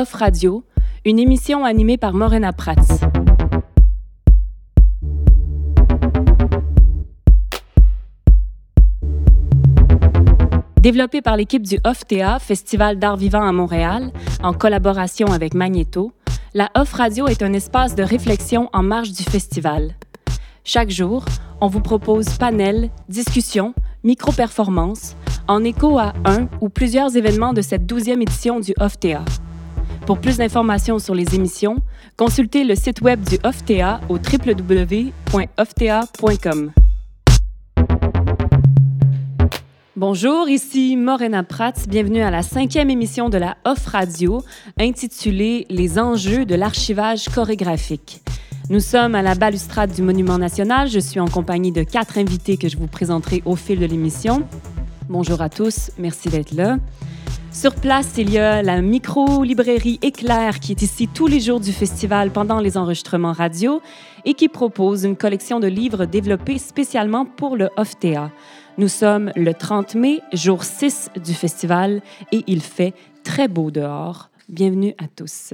Off Radio, une émission animée par Morena Prats. Développé par l'équipe du OFTA, Festival d'art vivant à Montréal, en collaboration avec Magneto, la Off Radio est un espace de réflexion en marge du festival. Chaque jour, on vous propose panels, discussions, micro-performances, en écho à un ou plusieurs événements de cette douzième édition du OFTA. Pour plus d'informations sur les émissions, consultez le site web du OFTA au www.ofta.com. Bonjour, ici Morena Prats. Bienvenue à la cinquième émission de la Off Radio intitulée Les enjeux de l'archivage chorégraphique. Nous sommes à la balustrade du Monument national. Je suis en compagnie de quatre invités que je vous présenterai au fil de l'émission. Bonjour à tous, merci d'être là. Sur place, il y a la micro-librairie Éclair qui est ici tous les jours du festival pendant les enregistrements radio et qui propose une collection de livres développés spécialement pour le OFTA. Nous sommes le 30 mai, jour 6 du festival, et il fait très beau dehors. Bienvenue à tous.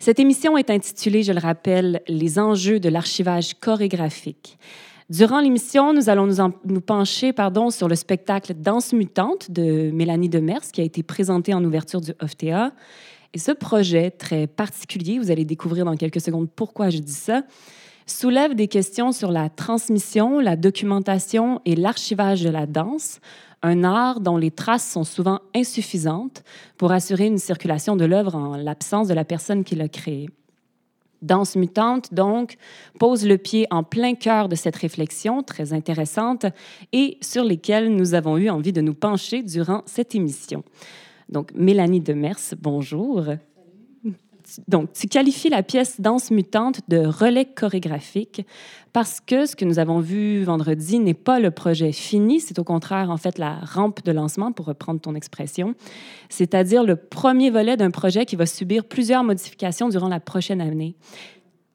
Cette émission est intitulée, je le rappelle, Les enjeux de l'archivage chorégraphique. Durant l'émission, nous allons nous, pencher sur le spectacle Danse mutante de Mélanie Demers, qui a été présenté en ouverture du OFTA. Et ce projet très particulier, vous allez découvrir dans quelques secondes pourquoi je dis ça, soulève des questions sur la transmission, la documentation et l'archivage de la danse, un art dont les traces sont souvent insuffisantes pour assurer une circulation de l'œuvre en l'absence de la personne qui l'a créée. Danse mutante, donc, pose le pied en plein cœur de cette réflexion très intéressante et sur lesquelles nous avons eu envie de nous pencher durant cette émission. Donc, Mélanie Demers, bonjour donc, tu qualifies la pièce Danse mutante de relais chorégraphique parce que ce que nous avons vu vendredi n'est pas le projet fini, c'est au contraire en fait la rampe de lancement, pour reprendre ton expression, c'est-à-dire le premier volet d'un projet qui va subir plusieurs modifications durant la prochaine année.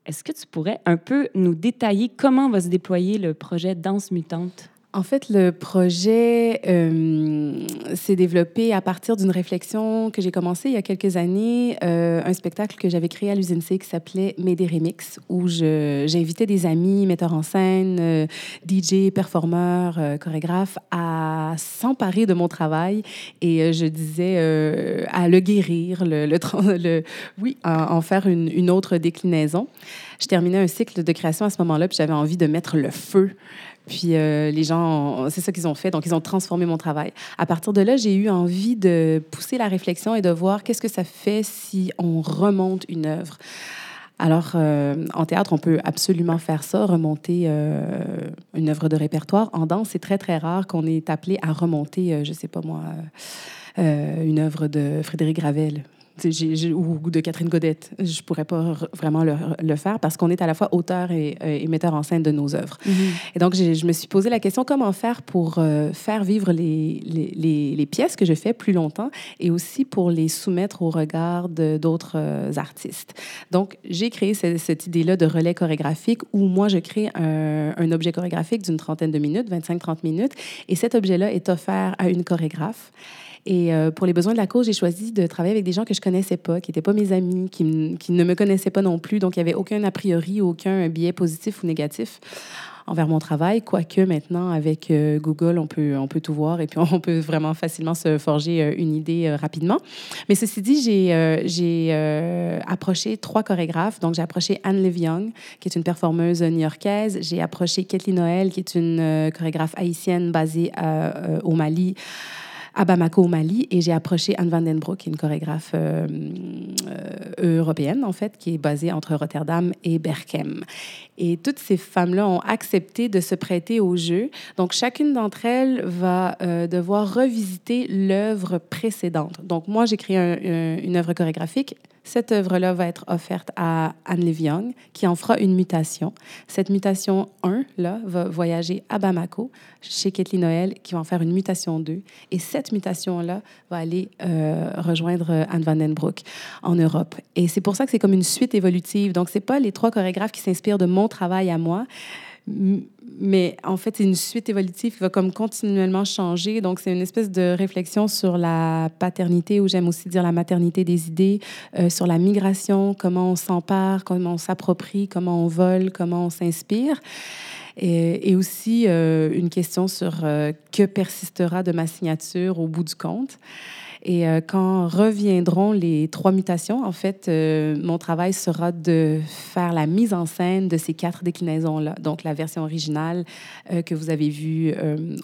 Est-ce que tu pourrais un peu nous détailler comment va se déployer le projet Danse mutante? En fait, le projet euh, s'est développé à partir d'une réflexion que j'ai commencée il y a quelques années, euh, un spectacle que j'avais créé à l'usine C qui s'appelait Médé Remix, où j'invitais des amis, metteurs en scène, euh, DJ, performeurs, euh, chorégraphes, à s'emparer de mon travail et euh, je disais à le guérir, le, le, le oui, en, en faire une, une, autre déclinaison. Je terminais un cycle de création à ce moment-là, puis j'avais envie de mettre le feu puis euh, les gens, c'est ça qu'ils ont fait. Donc, ils ont transformé mon travail. À partir de là, j'ai eu envie de pousser la réflexion et de voir qu'est-ce que ça fait si on remonte une œuvre. Alors, euh, en théâtre, on peut absolument faire ça, remonter euh, une œuvre de répertoire. En danse, c'est très, très rare qu'on est appelé à remonter, je ne sais pas moi, une œuvre de Frédéric Ou de Catherine Godette. Je pourrais pas vraiment le, le faire parce qu'on est à la fois auteur et, et, metteur en scène de nos œuvres. Mm -hmm. Et donc, je me suis posé la question comment faire pour euh, faire vivre les, les, les, pièces que je fais plus longtemps et aussi pour les soumettre au regard d'autres euh, artistes. Donc, j'ai créé cette, cette idée-là de relais chorégraphique où moi, je crée un, un objet chorégraphique d'une trentaine de minutes, 25-30 minutes, et cet objet-là est offert à une chorégraphe. Et euh, pour les besoins de la cause, j'ai choisi de travailler avec des gens que je connaissais pas, qui n'étaient pas mes amis, qui, ne me connaissaient pas non plus. Donc, il n'y avait aucun a priori, aucun biais positif ou négatif envers mon travail, quoique maintenant, avec euh, Google, on peut, tout voir et puis on peut vraiment facilement se forger euh, une idée rapidement. Mais ceci dit, j'ai approché trois chorégraphes. Donc, j'ai approché Anne Liv Young, qui est une performeuse new-yorkaise. J'ai approché Kathleen Noël, qui est une chorégraphe haïtienne basée au Mali à Bamako, au Mali, et j'ai approché Anne van den Broek, qui est une chorégraphe euh, euh, européenne, en fait, qui est basée entre Rotterdam et Berkem. Et toutes ces femmes-là ont accepté de se prêter au jeu. Donc, chacune d'entre elles va euh, devoir revisiter l'œuvre précédente. Donc, moi, j'ai créé un, un, une œuvre chorégraphique. Cette œuvre-là va être offerte à Anne Liv Young, qui en fera une mutation. Cette mutation 1, là, va voyager à Bamako, chez Kathleen Noël, qui va en faire une mutation 2. Et cette mutation-là va aller euh, rejoindre Anne van den Broek en Europe. Et c'est pour ça que c'est comme une suite évolutive. Donc, c'est pas les trois chorégraphes qui s'inspirent de mon travail à moi, mais en fait, c'est une suite évolutive qui va comme continuellement changer. Donc, c'est une espèce de réflexion sur la paternité, ou j'aime aussi dire la maternité des idées, euh, sur la migration, comment on s'empare, comment on s'approprie, comment on vole, comment on s'inspire. Et, aussi euh, une question sur euh, que persistera de ma signature au bout du compte. Et euh, quand reviendront les trois mutations, en fait, euh, mon travail sera de faire la mise en scène de ces quatre déclinaisons-là. Donc, la version originale euh, que vous avez vue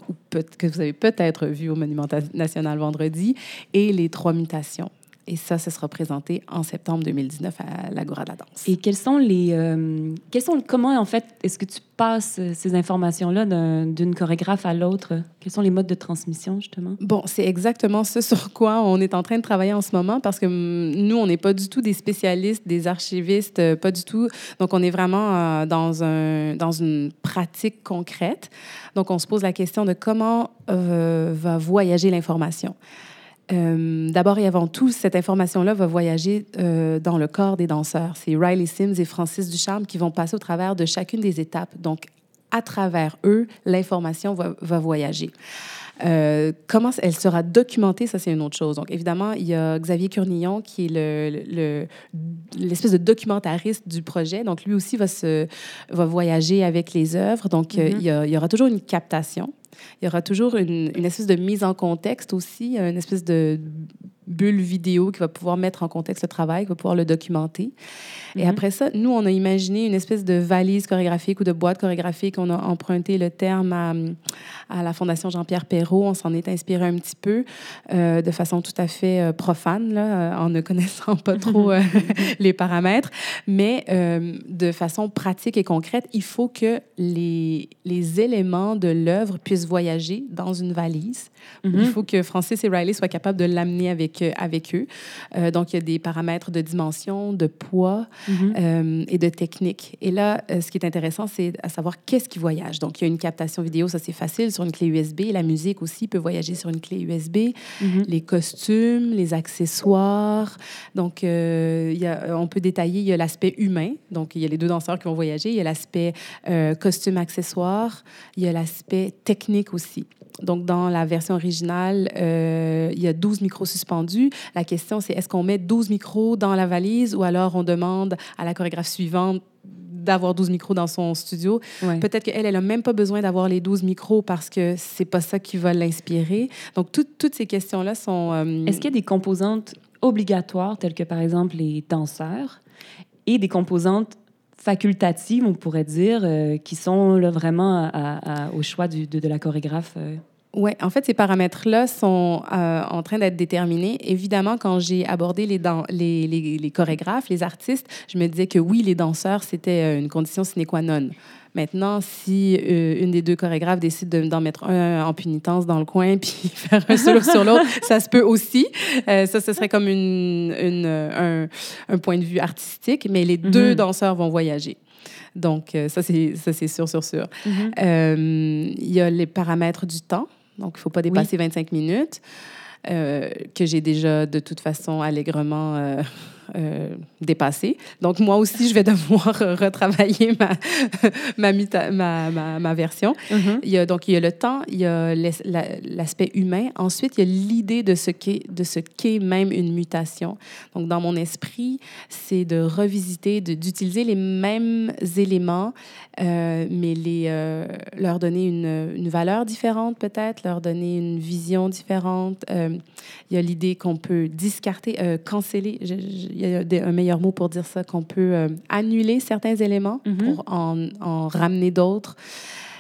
ou que vous avez peut-être vue au Monument national vendredi et les trois mutations. Et ça, ce sera présenté en septembre 2019 à l'Agora de la danse. Et quels sont les... Euh, quels sont, comment, en fait, est-ce que tu passes ces informations-là d'une chorégraphe à l'autre? Quels sont les modes de transmission, justement? Bon, c'est exactement ce sur quoi on est en train de travailler en ce moment parce que mm, nous, on n'est pas du tout des spécialistes, des archivistes, euh, pas du tout. Donc, on est vraiment euh, dans, un, dans une pratique concrète. Donc, on se pose la question de comment va voyager l'information. Euh, d'abord et avant tout, cette information-là va voyager euh, dans le corps des danseurs. C'est Riley Sims et Francis Ducharme qui vont passer au travers de chacune des étapes. Donc, à travers eux, l'information va, va, voyager. Euh, comment elle sera documentée, ça c'est une autre chose. Donc évidemment, il y a Xavier Curnillon qui est l'espèce le, de documentariste du projet. Donc lui aussi va, se, va voyager avec les œuvres. Donc mm-hmm. il, y il, y aura toujours une captation. Il y aura toujours une, une, espèce de mise en contexte aussi, une espèce de bulle vidéo qui va pouvoir mettre en contexte le travail, qui va pouvoir le documenter. Et mhm. après ça, nous, on a imaginé une espèce de valise chorégraphique ou de boîte chorégraphique. On a emprunté le terme à, à la Fondation Jean-Pierre Perrault. On s'en est inspiré un petit peu euh, de façon tout à fait euh, profane, là, euh, en ne connaissant pas trop les paramètres. Mais de façon pratique et concrète, il faut que les, les éléments de l'œuvre puissent voyager dans une valise. Il mhm. faut que Francis et Riley soient capables de l'amener avec, avec eux. donc, il y a des paramètres de dimension, de poids, Mhm. Et de technique. Et là, ce qui est intéressant, c'est à savoir qu'est-ce qui voyage. Donc, il y a une captation vidéo, ça c'est facile, sur une clé USB. La musique aussi peut voyager sur une clé USB. Mhm. Les costumes, les accessoires. Donc, euh, y a, on peut détailler, il y a l'aspect humain. Donc, il y a les deux danseurs qui vont voyager. Il y a l'aspect costume, accessoires. Il y a l'aspect technique aussi. Donc, dans la version originale, euh, il y a 12 micros suspendus. La question, c'est est-ce qu'on met 12 micros dans la valise ou alors on demande à la chorégraphe suivante d'avoir 12 micros dans son studio. Peut-être qu'elle, elle n'a même pas besoin d'avoir les 12 micros parce que c'est pas ça qui va l'inspirer. Donc, toutes ces questions-là sont... Euh, est-ce qu'il y a des composantes obligatoires, telles que, par exemple, les danseurs, et des composantes facultatives, on pourrait dire, euh, qui sont là, vraiment au choix du, de, la chorégraphe? Oui, en fait, ces paramètres-là sont euh, en train d'être déterminés. Évidemment, quand j'ai abordé les, les, les, les, chorégraphes, les artistes, je me disais que oui, les danseurs, c'était euh, une condition sine qua non. Maintenant, si euh, une des deux chorégraphes décide d'en mettre un en punitence dans le coin puis faire un solo sur l'autre, ça se peut aussi. ça, ce serait comme une, une un, un, point de vue artistique, mais les deux mm-hmm. danseurs vont voyager. Donc, ça, c'est sûr, sûr, sûr. Mm-hmm. Il y a les paramètres du temps. Donc, il ne faut pas dépasser 25 minutes, euh, que j'ai déjà de toute façon allègrement euh, euh, dépassé. Donc, moi aussi, je vais devoir retravailler ma, ma, ma, ma, version. Mm-hmm. il y a, donc, il y a le temps, il y a l'aspect humain. Ensuite, il y a l'idée de ce qu'est même une mutation. Donc, dans mon esprit, c'est de revisiter, d'utiliser les mêmes éléments, euh, mais les, euh, leur donner une, une valeur différente peut-être, leur donner une vision différente. il y a l'idée qu'on peut discarter, canceller il y a un meilleur mot pour dire ça, qu'on peut euh, annuler certains éléments mm-hmm. pour en, en ramener d'autres.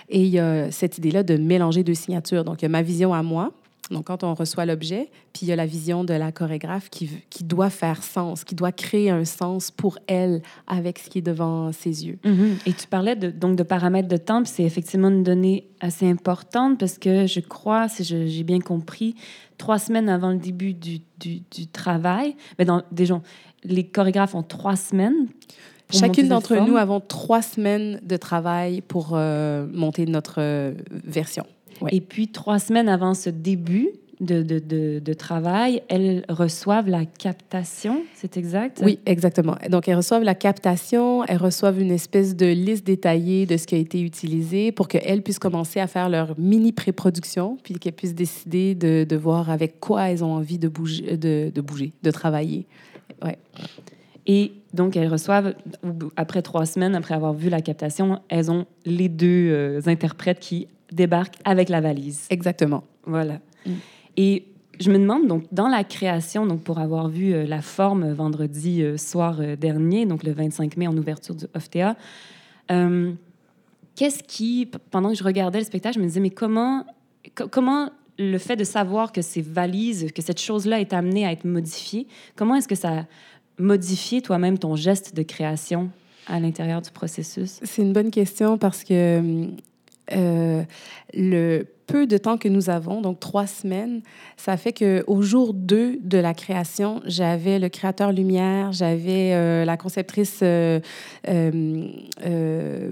Et il y a cette idée-là de mélanger deux signatures. Donc, il y a ma vision à moi, donc, quand on reçoit l'objet, puis il y a la vision de la chorégraphe qui, qui, doit faire sens, qui doit créer un sens pour elle avec ce qui est devant ses yeux. Mm-hmm. Et tu parlais de, donc de paramètres de temps, c'est effectivement une donnée assez importante parce que je crois, si j'ai bien compris, trois semaines avant le début du, du, du travail, mais dans, déjà, les chorégraphes ont trois semaines. Chacune d'entre nous avons trois semaines de travail pour euh, monter notre euh, version. Et puis, trois semaines avant ce début, de, de, de, de travail, elles reçoivent la captation, c'est exact? Oui, exactement. Donc, elles reçoivent la captation, elles reçoivent une espèce de liste détaillée de ce qui a été utilisé pour qu'elles puissent commencer à faire leur mini pré-production, puis qu'elles puissent décider de, de, voir avec quoi elles ont envie de bouger, de, de bouger, de travailler. Ouais. Et donc, elles reçoivent, après trois semaines, après avoir vu la captation, elles ont les deux euh, interprètes qui débarquent avec la valise. Exactement. Voilà. Mm. Et je me demande, donc, dans la création, donc, pour avoir vu euh, la forme vendredi euh, soir dernier, donc le 25 mai en ouverture du OFTA, qu'est-ce qui, pendant que je regardais le spectacle, je me disais, mais comment, comment le fait de savoir que ces valises, que cette chose-là est amenée à être modifiée, comment est-ce que ça modifié toi-même ton geste de création à l'intérieur du processus? C'est une bonne question parce que euh, le peu de temps que nous avons, donc trois semaines, ça fait qu'au jour 2 de la création, j'avais le créateur lumière, j'avais euh, la conceptrice euh,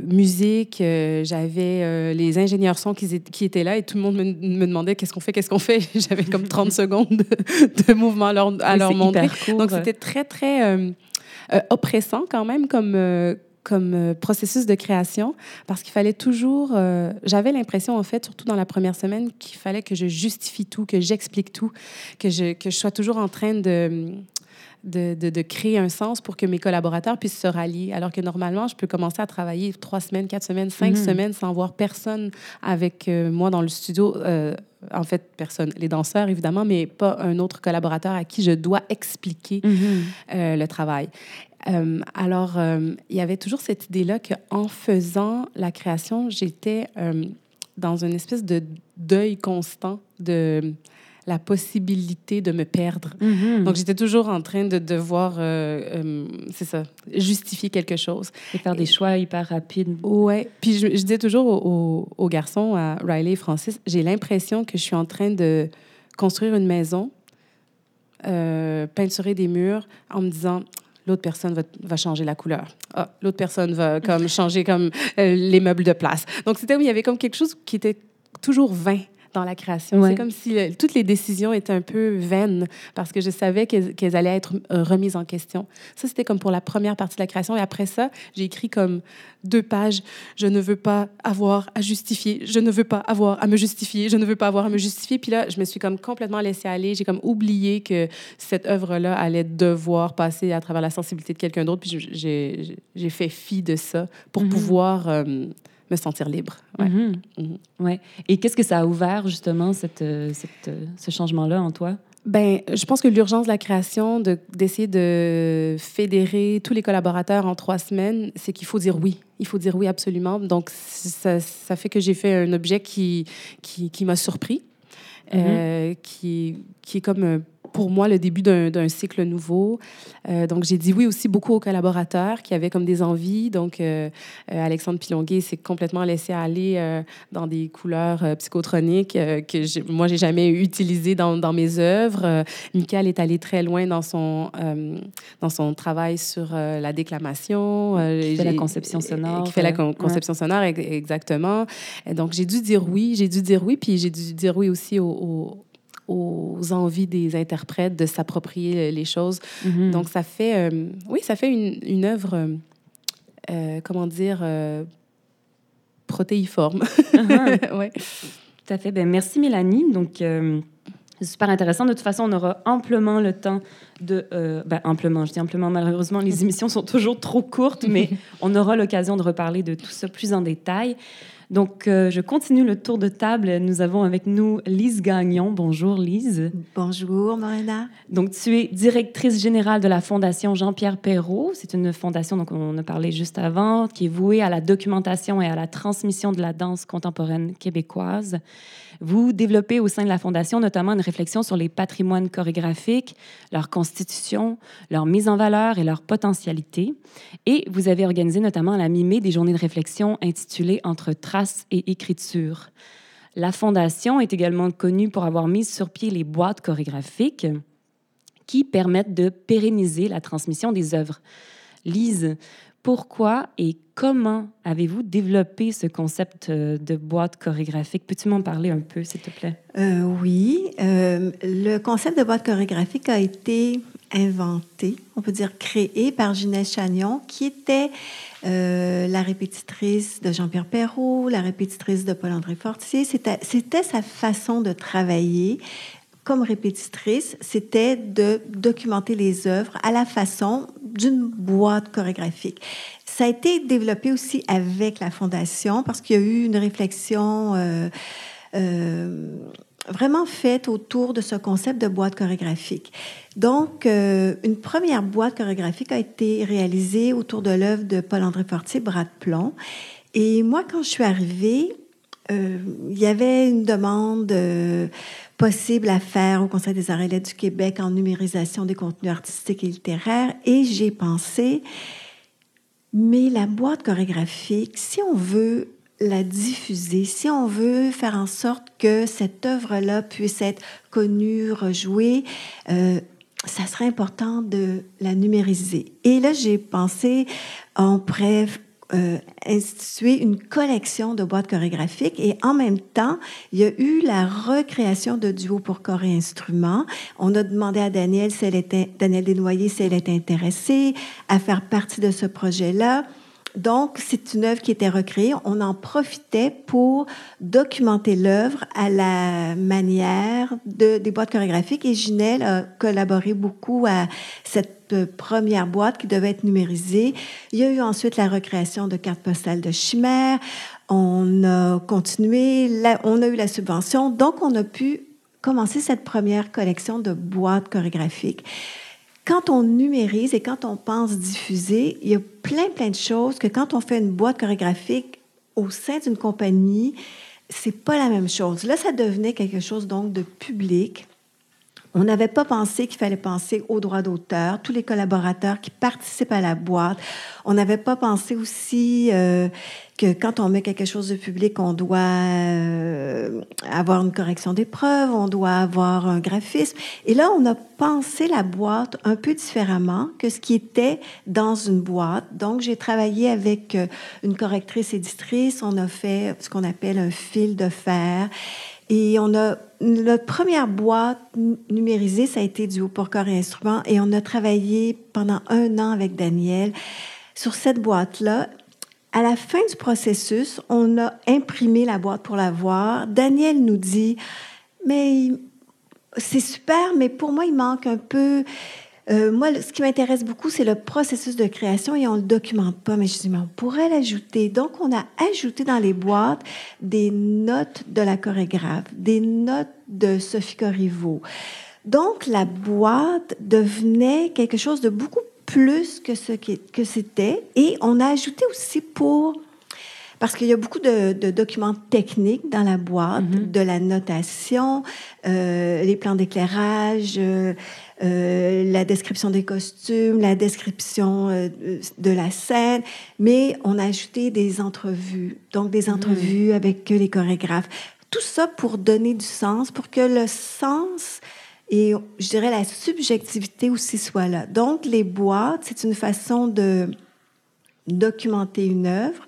musique, j'avais les ingénieurs son qui, qui, étaient là et tout le monde me, me demandait qu'est-ce qu'on fait, qu'est-ce qu'on fait. j'avais comme 30 secondes de, de mouvement à leur, à leur montrer. Donc c'était très, très oppressant quand même comme comme euh, processus de création parce qu'il fallait toujours. Euh, J'avais l'impression, en fait, surtout dans la première semaine, qu'il fallait que je justifie tout, que j'explique tout, que je, que je sois toujours en train de. De, de, de, créer un sens pour que mes collaborateurs puissent se rallier. Alors que normalement, je peux commencer à travailler trois semaines, quatre semaines, cinq -hmm. semaines sans voir personne avec euh, moi dans le studio. Euh, en fait, personne, les danseurs évidemment, mais pas un autre collaborateur à qui je dois expliquer mm -hmm. euh, le travail. Euh, alors, euh, il y avait toujours cette idée-là qu'en faisant la création, j'étais euh, dans une espèce de deuil constant de la possibilité de me perdre. Mm -hmm. Donc, j'étais toujours en train de devoir, c'est ça, justifier quelque chose. Et faire des choix hyper rapides. Ouais. Puis, je, je disais toujours aux, aux, garçons, à Riley et Francis, j'ai l'impression que je suis en train de construire une maison, peinturer des murs, en me disant, l'autre personne va, changer la couleur. Ah, l'autre personne va comme changer comme euh, les meubles de place. Donc c'était il y avait comme quelque chose qui était toujours vain dans la création. Ouais. C'est comme si euh, toutes les décisions étaient un peu vaines parce que je savais qu'elles qu allaient être euh, remises en question. Ça, c'était comme pour la première partie de la création. Et après ça, j'ai écrit comme deux pages. Je ne veux pas avoir à justifier. Je ne veux pas avoir à me justifier. Je ne veux pas avoir à me justifier. Puis là, je me suis comme complètement laissée aller. J'ai comme oublié que cette œuvre-là allait devoir passer à travers la sensibilité de quelqu'un d'autre. Puis j'ai fait fi de ça pour mm -hmm. pouvoir... Euh, me sentir libre. Ouais. Mm -hmm. Mm -hmm. ouais. Et qu'est-ce que ça a ouvert, justement, cette, euh, cette, euh, ce changement-là en toi? Ben, je pense que l'urgence de la création, d'essayer de, de, fédérer tous les collaborateurs en trois semaines, c'est qu'il faut dire oui. Il faut dire oui absolument. Donc, ça, ça fait que j'ai fait un objet qui, qui, qui m'a surpris, mm -hmm. euh, qui, qui est comme pour moi le début d'un cycle nouveau. Euh, donc, j'ai dit oui aussi beaucoup aux collaborateurs qui avaient comme des envies. Donc, euh, euh Alexandre Pilonguet s'est complètement laissé aller euh, dans des couleurs psychotroniques que moi, j'ai jamais utilisées dans, dans, mes œuvres. Michael est allé très loin dans son, dans son travail sur la déclamation. qui fait la conception sonore. Qui fait la con conception ouais. sonore, exactement. Et donc, j'ai dû dire oui. J'ai dû dire oui. Puis, j'ai dû dire oui aussi aux, aux aux envies des interprètes de s'approprier les choses. Mm -hmm. Donc, ça fait, euh, oui, ça fait une, une œuvre, euh, comment dire, euh, protéiforme. Uh -huh. ouais. Tout à fait. Ben, merci, Mélanie. Donc, euh, c'est super intéressant. De toute façon, on aura amplement le temps de... Euh, ben, amplement, je dis amplement, malheureusement, les émissions sont toujours trop courtes, mais on aura l'occasion de reparler de tout ça plus en détail. Donc, euh, je continue le tour de table. Nous avons avec nous Lise Gagnon. Bonjour, Lise. Bonjour, Morena. Donc, tu es directrice générale de la Fondation Jean-Pierre Perrault. C'est une fondation, donc on a parlé juste avant, qui est vouée à la documentation et à la transmission de la danse contemporaine québécoise. Vous développez au sein de la Fondation notamment une réflexion sur les patrimoines chorégraphiques, leur constitution, leur mise en valeur et leur potentialité. Et vous avez organisé notamment à la mi-mai des journées de réflexion intitulées Entre traces et écriture. La Fondation est également connue pour avoir mis sur pied les boîtes chorégraphiques qui permettent de pérenniser la transmission des œuvres. Lise, pourquoi et comment avez-vous développé ce concept euh, de boîte chorégraphique? Peux-tu m'en parler un peu, s'il te plaît? Euh, oui. Euh, le concept de boîte chorégraphique a été inventé, on peut dire créé par Ginette Chagnon, qui était la répétitrice de Jean-Pierre Perrault, la répétitrice de Paul-André Fortier. C'était sa façon de travailler comme répétitrice, c'était de documenter les œuvres à la façon d'une boîte chorégraphique. Ça a été développé aussi avec la Fondation parce qu'il y a eu une réflexion euh, euh, vraiment faite autour de ce concept de boîte chorégraphique. Donc, euh, une première boîte chorégraphique a été réalisée autour de l'œuvre de Paul-André Fortier, Bras de plomb. Et moi, quand je suis arrivée, il y avait une demande possible à faire au Conseil des arts et lettres du Québec en numérisation des contenus artistiques et littéraires. Et j'ai pensé, mais la boîte chorégraphique, si on veut la diffuser, si on veut faire en sorte que cette œuvre-là puisse être connue, rejouée, euh, ça serait important de la numériser. Et là, j'ai pensé, en bref, euh, instituer une collection de boîtes chorégraphiques et en même temps, il y a eu la recréation de duos pour corps et instruments. On a demandé à Daniel, si elle était, Daniel Desnoyers si elle était intéressée à faire partie de ce projet-là. Donc, c'est une œuvre qui était recréée. On en profitait pour documenter l'œuvre à la manière de, des boîtes chorégraphiques. Et Ginelle a collaboré beaucoup à cette première boîte qui devait être numérisée. Il y a eu ensuite la recréation de cartes postales de chimère. On a continué, on a eu la subvention. Donc, on a pu commencer cette première collection de boîtes chorégraphiques quand on numérise et quand on pense diffuser, il y a plein, plein de choses que quand on fait une boîte chorégraphique au sein d'une compagnie, c'est pas la même chose. Là, ça devenait quelque chose donc de public. On n'avait pas pensé qu'il fallait penser aux droits d'auteur, tous les collaborateurs qui participent à la boîte. On n'avait pas pensé aussi euh, que quand on met quelque chose de public, on doit euh, avoir une correction des preuves, on doit avoir un graphisme. Et là, on a pensé la boîte un peu différemment que ce qui était dans une boîte. Donc, j'ai travaillé avec euh, une correctrice éditrice. On a fait ce qu'on appelle un fil de fer. Et on a notre première boîte numérisée, ça a été du haut pour corps et instruments. Et on a travaillé pendant un an avec Daniel sur cette boîte-là. À la fin du processus, on a imprimé la boîte pour la voir. Daniel nous dit, mais c'est super, mais pour moi, il manque un peu. Euh, moi, ce qui m'intéresse beaucoup, c'est le processus de création et on ne le documente pas. Mais je dis, mais on pourrait l'ajouter. Donc, on a ajouté dans les boîtes des notes de la chorégraphe, des notes de Sophie Corriveau. Donc, la boîte devenait quelque chose de beaucoup plus que ce que c'était. Et on a ajouté aussi pour parce qu'il y a beaucoup de, documents techniques dans la boîte, mm-hmm. de la notation, euh, les plans d'éclairage, euh, euh, la description des costumes, la description de la scène, mais on a ajouté des entrevues, donc des mm-hmm. entrevues avec les chorégraphes. Tout ça pour donner du sens, pour que le sens et je dirais la subjectivité aussi soit là. Donc, les boîtes, c'est une façon de documenter une œuvre,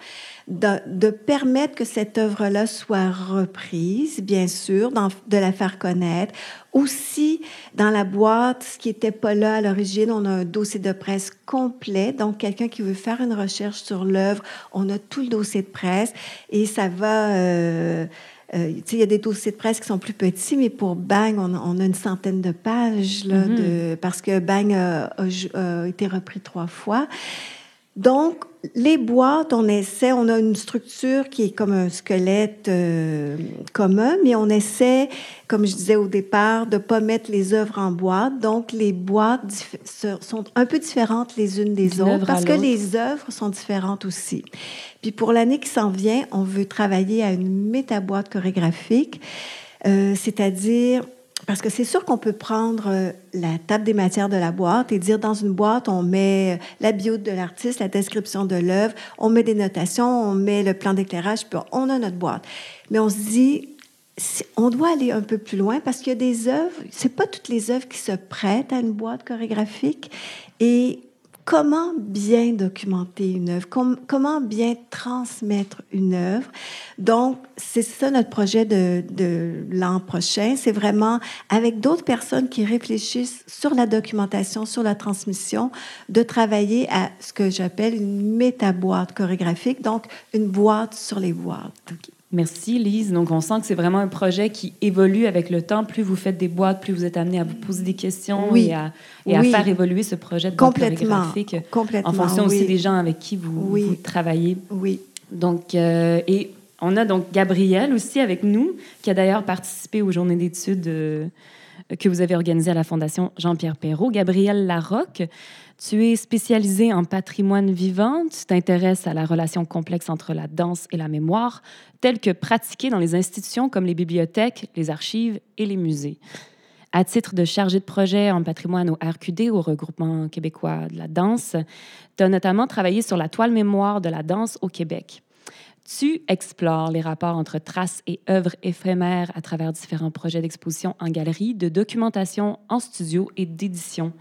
de, permettre que cette œuvre-là soit reprise, bien sûr, de la faire connaître. Aussi, dans la boîte, ce qui n'était pas là à l'origine, on a un dossier de presse complet. Donc, quelqu'un qui veut faire une recherche sur l'œuvre, on a tout le dossier de presse et ça va... Euh, euh, il y a des dossiers de presse qui sont plus petits, mais pour Bang, on, a une centaine de pages là, mm-hmm. de, parce que Bang a, été repris trois fois. Donc, les boîtes, on essaie, on a une structure qui est comme un squelette euh, commun, mais on essaie, comme je disais au départ, de ne pas mettre les œuvres en boîte. Donc, les boîtes sont un peu différentes les unes des autres parce que les œuvres sont différentes aussi. Puis pour l'année qui s'en vient, on veut travailler à une métaboîte chorégraphique, euh, c'est-à-dire parce que c'est sûr qu'on peut prendre euh, la table des matières de la boîte et dire dans une boîte, on met la bio de l'artiste, la description de l'œuvre, on met des notations, on met le plan d'éclairage, puis on a notre boîte. Mais on se dit, on doit aller un peu plus loin parce qu'il y a des œuvres, c'est pas toutes les œuvres qui se prêtent à une boîte chorégraphique et comment bien documenter une œuvre, comment bien transmettre une œuvre? Donc, c'est ça notre projet de, de l'an prochain. C'est vraiment avec d'autres personnes qui réfléchissent sur la documentation, sur la transmission, de travailler à ce que j'appelle une métaboîte chorégraphique, donc une boîte sur les boîtes. Merci, Lise. Donc, on sent que c'est vraiment un projet qui évolue avec le temps. Plus vous faites des boîtes, plus vous êtes amené à vous poser des questions et, à, faire évoluer ce projet de chorégraphique Complètement. en fonction aussi des gens avec qui vous, travaillez. Oui. Donc, euh, et on a donc Gabrielle aussi avec nous, qui a d'ailleurs participé aux journées d'études euh, que vous avez organisées à la Fondation Jean-Pierre Perrault. Gabrielle Larocque, tu es spécialisée en patrimoine vivant. Tu t'intéresses à la relation complexe entre la danse et la mémoire, telle que pratiquée dans les institutions comme les bibliothèques, les archives et les musées. À titre de chargée de projet en patrimoine au RQD, au regroupement québécois de la danse, tu as notamment travaillé sur la toile mémoire de la danse au Québec. Tu explores les rapports entre traces et œuvres éphémères à travers différents projets d'exposition en galerie, de documentation en studio et d'édition.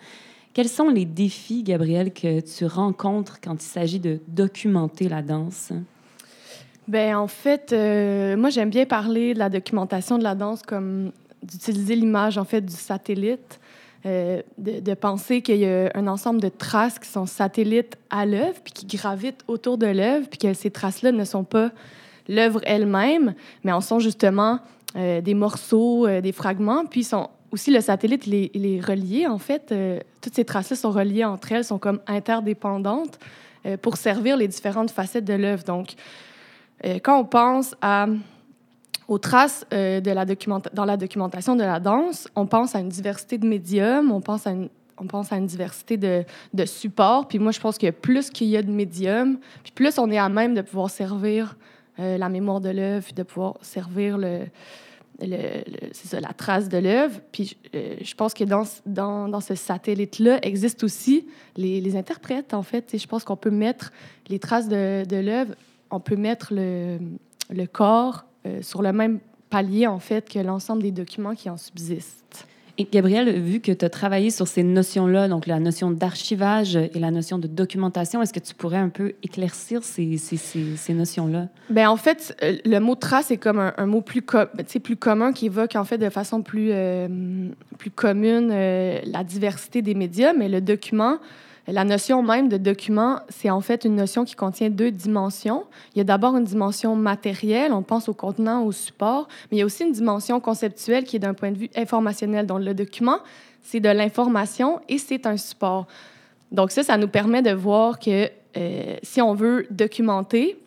Quels sont les défis, Gabrielle, que tu rencontres quand il s'agit de documenter la danse? Ben en fait, euh, moi j'aime bien parler de la documentation de la danse comme d'utiliser l'image en fait du satellite, euh, de, penser qu'il y a un ensemble de traces qui sont satellites à l'œuvre puis qui gravitent autour de l'œuvre puis que ces traces-là ne sont pas l'œuvre elle-même, mais en sont justement euh, des morceaux, des fragments, puis sont aussi, le satellite, il est, relié, en fait. Euh, toutes ces traces-là sont reliées entre elles, sont comme interdépendantes euh, pour servir les différentes facettes de l'œuvre. Donc, euh, quand on pense aux traces de la dans la documentation de la danse, on pense à une diversité de médiums, on pense à une, on pense à une diversité de, de supports. Puis moi, je pense que plus qu'il y a de médiums, puis plus on est à même de pouvoir servir la mémoire de l'œuvre, de pouvoir servir le c'est ça, la trace de l'œuvre. Puis euh, je pense que dans, dans, dans ce satellite-là existent aussi les, les, interprètes, en fait. Je pense qu'on peut mettre les traces de, de l'œuvre, on peut mettre le, le corps euh, sur le même palier, en fait, que l'ensemble des documents qui en subsistent. Et Gabrielle, vu que tu as travaillé sur ces notions-là, donc la notion d'archivage et la notion de documentation, est-ce que tu pourrais un peu éclaircir ces, ces, ces, notions-là? Bien, en fait, euh, le mot trace est comme un, mot plus, com plus commun qui évoque en fait de façon plus, euh, plus commune euh, la diversité des médias, mais le document, la notion même de document, c'est en fait une notion qui contient deux dimensions. Il y a d'abord une dimension matérielle, on pense au contenant, au support, mais il y a aussi une dimension conceptuelle qui est d'un point de vue informationnel. Donc le document, c'est de l'information et c'est un support. Donc ça, ça nous permet de voir que euh, si on veut documenter,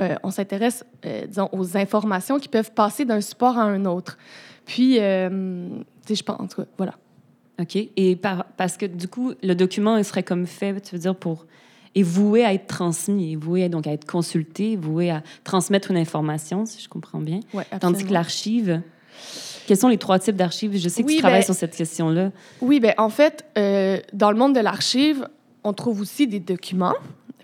euh, on s'intéresse, euh, disons, aux informations qui peuvent passer d'un support à un autre. Puis, je pense, en tout cas, voilà. OK. Et par, parce que du coup, le document il serait comme fait, tu veux dire, pour. est voué à être transmis, est voué donc à être consulté, voué à transmettre une information, si je comprends bien. Ouais, Tandis que l'archive. Quels sont les trois types d'archives? Je sais que tu travailles ben sur cette question-là. Oui, bien, en fait, euh, dans le monde de l'archive, on trouve aussi des documents.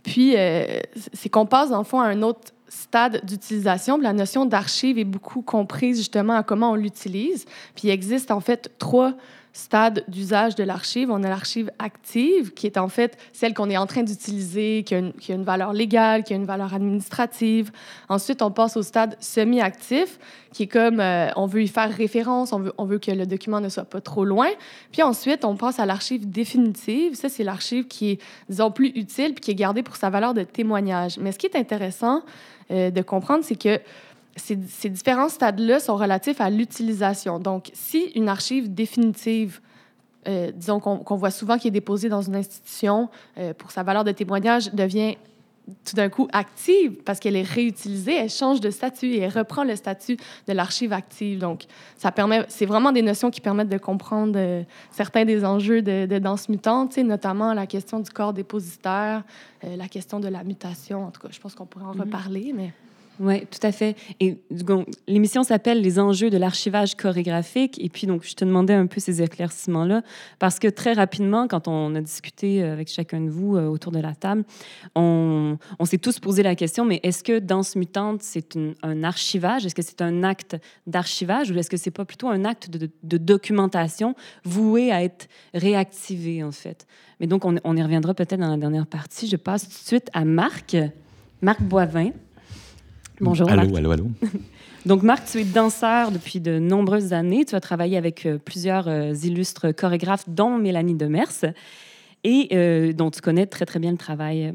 Puis, euh, c'est qu'on passe, en fond, à un autre stade d'utilisation. La notion d'archive est beaucoup comprise justement à comment on l'utilise. Puis, il existe, en fait, trois stade d'usage de l'archive. On a l'archive active, qui est en fait celle qu'on est en train d'utiliser, qui, a une valeur légale, qui a une valeur administrative. Ensuite, on passe au stade semi-actif, qui est comme euh, on veut y faire référence, on veut, on veut que le document ne soit pas trop loin. Puis ensuite, on passe à l'archive définitive. Ça, c'est l'archive qui est, disons, plus utile, puis qui est gardée pour sa valeur de témoignage. Mais ce qui est intéressant euh, de comprendre, c'est que ces, différents stades-là sont relatifs à l'utilisation. Donc, si une archive définitive, euh, disons qu'on voit souvent qui est déposée dans une institution euh, pour sa valeur de témoignage, devient tout d'un coup active parce qu'elle est réutilisée, elle change de statut et elle reprend le statut de l'archive active. Donc, ça permet, c'est vraiment des notions qui permettent de comprendre euh, certains des enjeux de, de danse mutante, notamment la question du corps dépositaire, la question de la mutation. En tout cas, je pense qu'on pourrait en mm-hmm. reparler, mais... Oui, tout à fait. Et l'émission s'appelle Les enjeux de l'archivage chorégraphique. Et puis, donc, je te demandais un peu ces éclaircissements-là, parce que très rapidement, quand on a discuté avec chacun de vous euh, autour de la table, on, s'est tous posé la question, mais est-ce que Danse Mutante, c'est un archivage? Est-ce que c'est un acte d'archivage? Ou est-ce que c'est pas plutôt un acte de, de, documentation voué à être réactivé, en fait? Mais donc, on, on y reviendra peut-être dans la dernière partie. Je passe tout de suite à Marc, Marc Boivin. Bonjour. Allô, Marc. allô, allô. Donc, Marc, tu es danseur depuis de nombreuses années. Tu as travaillé avec euh, plusieurs euh, illustres chorégraphes, dont Mélanie Demers, et euh, dont tu connais très, très bien le travail.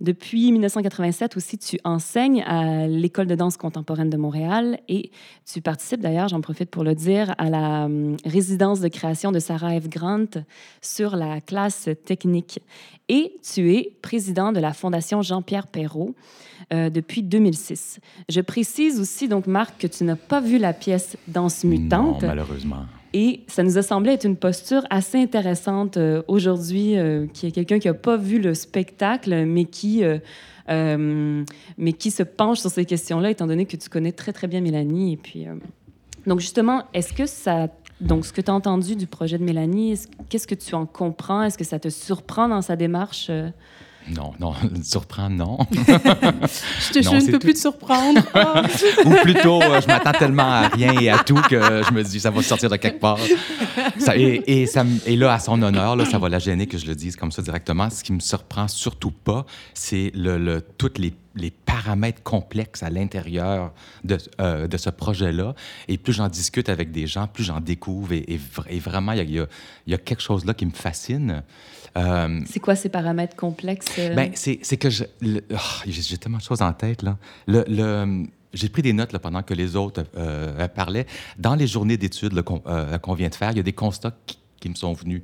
Depuis 1987 aussi, tu enseignes à l'École de danse contemporaine de Montréal et tu participes d'ailleurs, j'en profite pour le dire, à la hum, résidence de création de Sarah F. Grant sur la classe technique. Et tu es président de la Fondation Jean-Pierre Perrault euh, depuis 2006. Je précise aussi, donc, Marc, que tu n'as pas vu la pièce Danse mutante. Non, malheureusement. Et ça nous a semblé être une posture assez intéressante euh, aujourd'hui, euh, qui est quelqu'un qui n'a pas vu le spectacle, mais qui, mais qui se penche sur ces questions-là, étant donné que tu connais très, très bien Mélanie. Et puis, donc, justement, est-ce que ça donc, ce que tu as entendu du projet de Mélanie, qu'est-ce que tu en comprends? Est-ce que ça te surprend dans sa démarche? Non, non, surprendre, non. je, te, je ne peux plus te surprendre. Ou plutôt, euh, je m'attends tellement à rien et à tout que je me dis, ça va sortir de quelque part. Ça, et, ça, et, là, à son honneur, là, ça va la gêner que je le dise comme ça directement. Ce qui me surprend surtout pas, c'est le, le, toutes les les paramètres complexes à l'intérieur de, euh, de, ce projet-là. Et plus j'en discute avec des gens, plus j'en découvre. Et, et, vraiment, il y, a, il y, a, quelque chose là qui me fascine. Euh, c'est quoi ces paramètres complexes? Euh? Ben, c'est que je, oh, j'ai tellement de choses en tête. Là. Le, le j'ai pris des notes là, pendant que les autres parlaient. Dans les journées d'études qu'on vient de faire, il y a des constats qui, qui me sont venus.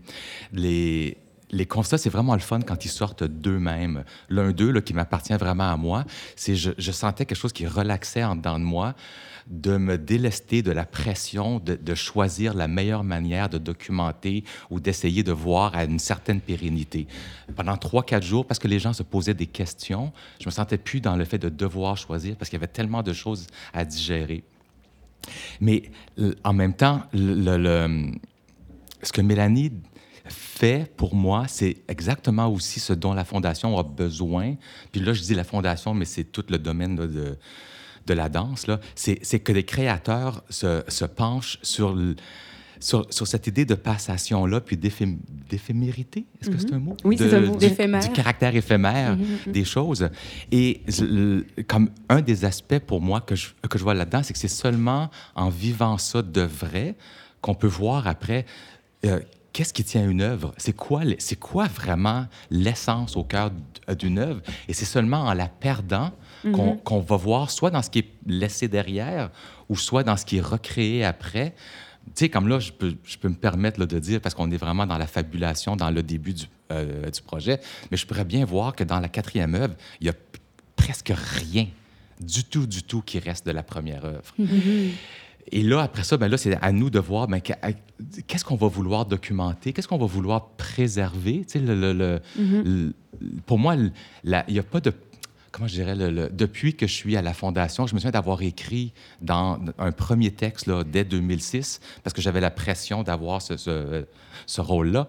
Les, les constats, c'est vraiment le fun quand ils sortent d'eux-mêmes. L'un d'eux, qui m'appartient vraiment à moi, c'est je, je sentais quelque chose qui relaxait en dedans de moi, de me délester de la pression de, choisir la meilleure manière de documenter ou d'essayer de voir à une certaine pérennité. Pendant trois, quatre jours, parce que les gens se posaient des questions, je me sentais plus dans le fait de devoir choisir parce qu'il y avait tellement de choses à digérer. Mais en même temps, ce que Mélanie fait pour moi, c'est exactement aussi ce dont la Fondation a besoin. Puis là, je dis la Fondation, mais c'est tout le domaine de, de la danse. C'est que les créateurs se, se penchent sur, sur, sur, cette idée de passation-là, puis d'éphémérité. Est-ce que c'est un mot? Oui, c'est un mot. Du, du, caractère éphémère mm-hmm, mm-hmm. des choses. Et comme un des aspects pour moi que je, que je vois là-dedans, c'est que c'est seulement en vivant ça de vrai qu'on peut voir après euh, qu'est-ce qui tient une œuvre? C'est quoi, c'est quoi vraiment l'essence au cœur d'une œuvre? Et c'est seulement en la perdant mm-hmm. qu'on va voir soit dans ce qui est laissé derrière ou soit dans ce qui est recréé après. Tu sais, comme là, je peux, je peux me permettre de dire, parce qu'on est vraiment dans la fabulation, dans le début du, euh, du projet, mais je pourrais bien voir que dans la quatrième œuvre, il y a presque rien du tout, du tout qui reste de la première œuvre. Mm-hmm. Et là, après ça, ben là, c'est à nous de voir ben, qu'est-ce qu'on va vouloir documenter, qu'est-ce qu'on va vouloir préserver. Tu sais, le, mm-hmm. pour moi, il n'y a pas de comment je dirais, depuis que je suis à la Fondation, je me souviens d'avoir écrit dans un premier texte là, dès 2006, parce que j'avais la pression d'avoir ce, ce, rôle-là,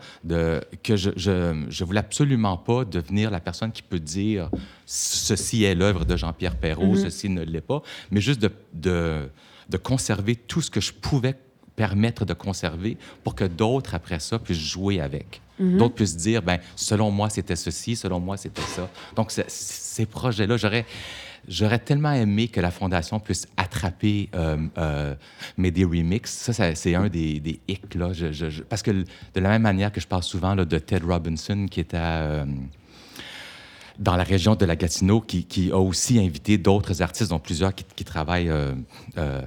que je, je, voulais absolument pas devenir la personne qui peut dire ceci est l'œuvre de Jean-Pierre Perrault, mm-hmm. ceci ne l'est pas, mais juste de, de de conserver tout ce que je pouvais permettre de conserver pour que d'autres, après ça, puissent jouer avec. Mhm. D'autres puissent dire, ben, selon moi, c'était ceci, selon moi, c'était ça. Donc, ces projets-là, j'aurais, j'aurais tellement aimé que la Fondation puisse attraper euh, euh, Medi Remix. Ça, c'est un des, des hicks, là. parce que de la même manière que je parle souvent là, de Ted Robinson, qui était à... Euh, dans la région de la Gatineau, qui, qui a aussi invité d'autres artistes, dont plusieurs qui, qui travaillent euh, euh,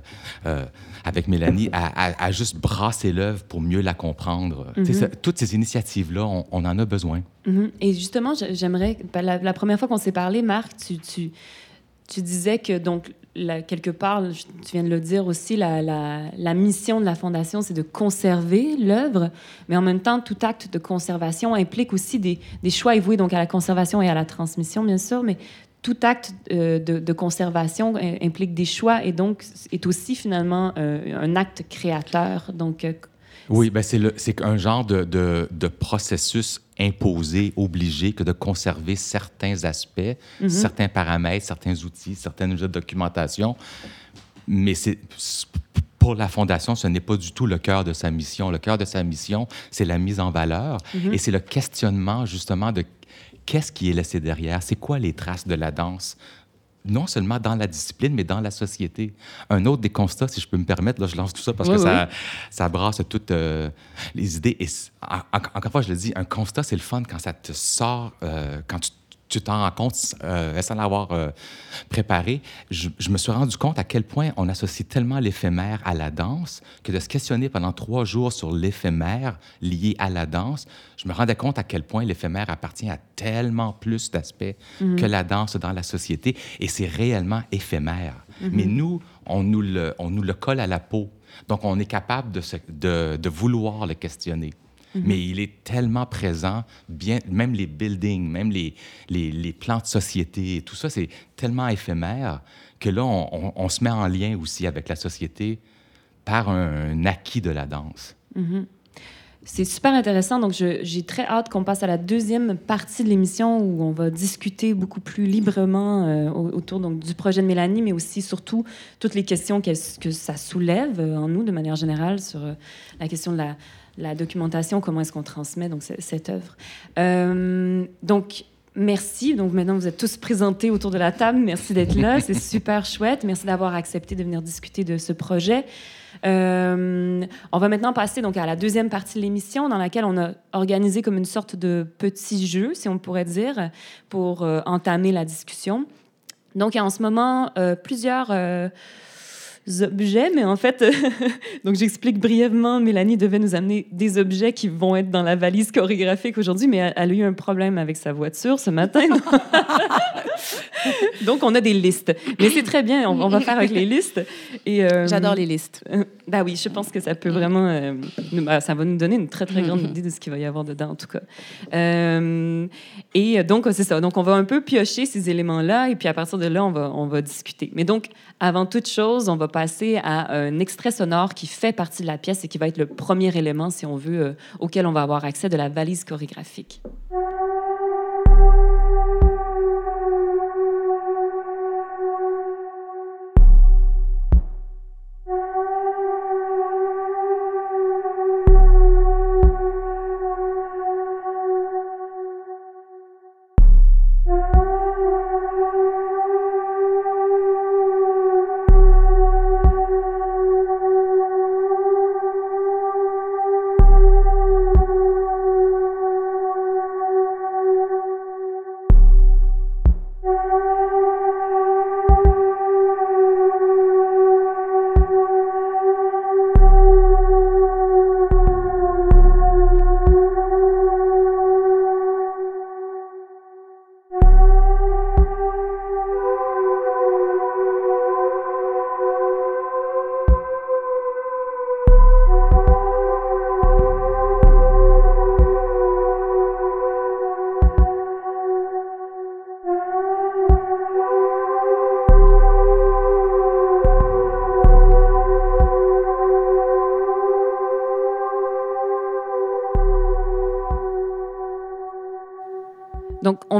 euh, avec Mélanie, à, à, juste brasser l'œuvre pour mieux la comprendre. Mm-hmm. toutes ces initiatives-là, on, on, en a besoin. Mm-hmm. Et justement, j'aimerais, ben, la, la, première fois qu'on s'est parlé, Marc, tu, tu, tu disais que donc quelque part, tu viens de le dire aussi, la, la, mission de la Fondation, c'est de conserver l'œuvre, mais en même temps, tout acte de conservation implique aussi des, des choix voués donc à la conservation et à la transmission, bien sûr, mais tout acte euh, de, conservation implique des choix et donc est aussi finalement euh, un acte créateur. Donc, euh, oui, ben c'est un genre de, de, processus imposé, obligé, que de conserver certains aspects, mhm. certains paramètres, certains outils, certaines de documentation. Mais c'est pour la Fondation, ce n'est pas du tout le cœur de sa mission. Le cœur de sa mission, c'est la mise en valeur mhm. et c'est le questionnement justement de qu'est-ce qui est laissé derrière? C'est quoi les traces de la danse? non seulement dans la discipline, mais dans la société. Un autre des constats, si je peux me permettre, là, je lance tout ça parce que Ça, ça brasse toutes euh, les idées. Et encore une fois, je le dis, un constat, c'est le fun quand ça te sort, euh, quand tu tu t'en rends compte euh, sans l'avoir euh, préparé. Je, me suis rendu compte à quel point on associe tellement l'éphémère à la danse que de se questionner pendant trois jours sur l'éphémère lié à la danse, je me rendais compte à quel point l'éphémère appartient à tellement plus d'aspects mhm. que la danse dans la société et c'est réellement éphémère. Mhm. Mais nous, on nous, le, on nous le colle à la peau. Donc, on est capable de, de, de vouloir le questionner. Mhm. Mais il est tellement présent, bien, même les buildings, même les, les, les plans de société, tout ça, c'est tellement éphémère que là, on, on, se met en lien aussi avec la société par un, acquis de la danse. Mhm. C'est super intéressant. Donc, j'ai très hâte qu'on passe à la deuxième partie de l'émission où on va discuter beaucoup plus librement euh, autour donc, du projet de Mélanie, mais aussi, surtout, toutes les questions que, que ça soulève euh, en nous de manière générale sur euh, la question de la, la documentation, comment est-ce qu'on transmet donc, cette œuvre. Euh, donc, merci. Donc, maintenant, vous êtes tous présentés autour de la table. Merci d'être là. C'est super chouette. Merci d'avoir accepté de venir discuter de ce projet. Euh, on va maintenant passer donc à la deuxième partie de l'émission dans laquelle on a organisé comme une sorte de petit jeu, si on pourrait dire, pour euh, entamer la discussion. Donc, il y a en ce moment plusieurs objets, mais en fait, donc j'explique brièvement, Mélanie devait nous amener des objets qui vont être dans la valise chorégraphique aujourd'hui, mais elle, a eu un problème avec sa voiture ce matin. donc on a des listes. Mais c'est très bien, on, va faire avec les listes. Euh, J'adore les listes. bah oui, je pense que ça peut vraiment, euh, bah, ça va nous donner une très très grande idée de ce qu'il va y avoir dedans en tout cas. Euh, et donc c'est ça. Donc on va un peu piocher ces éléments-là, et puis à partir de là, on va on va discuter. Mais donc avant toute chose, on va passer à un extrait sonore qui fait partie de la pièce et qui va être le premier élément, si on veut, euh, auquel on va avoir accès de la valise chorégraphique.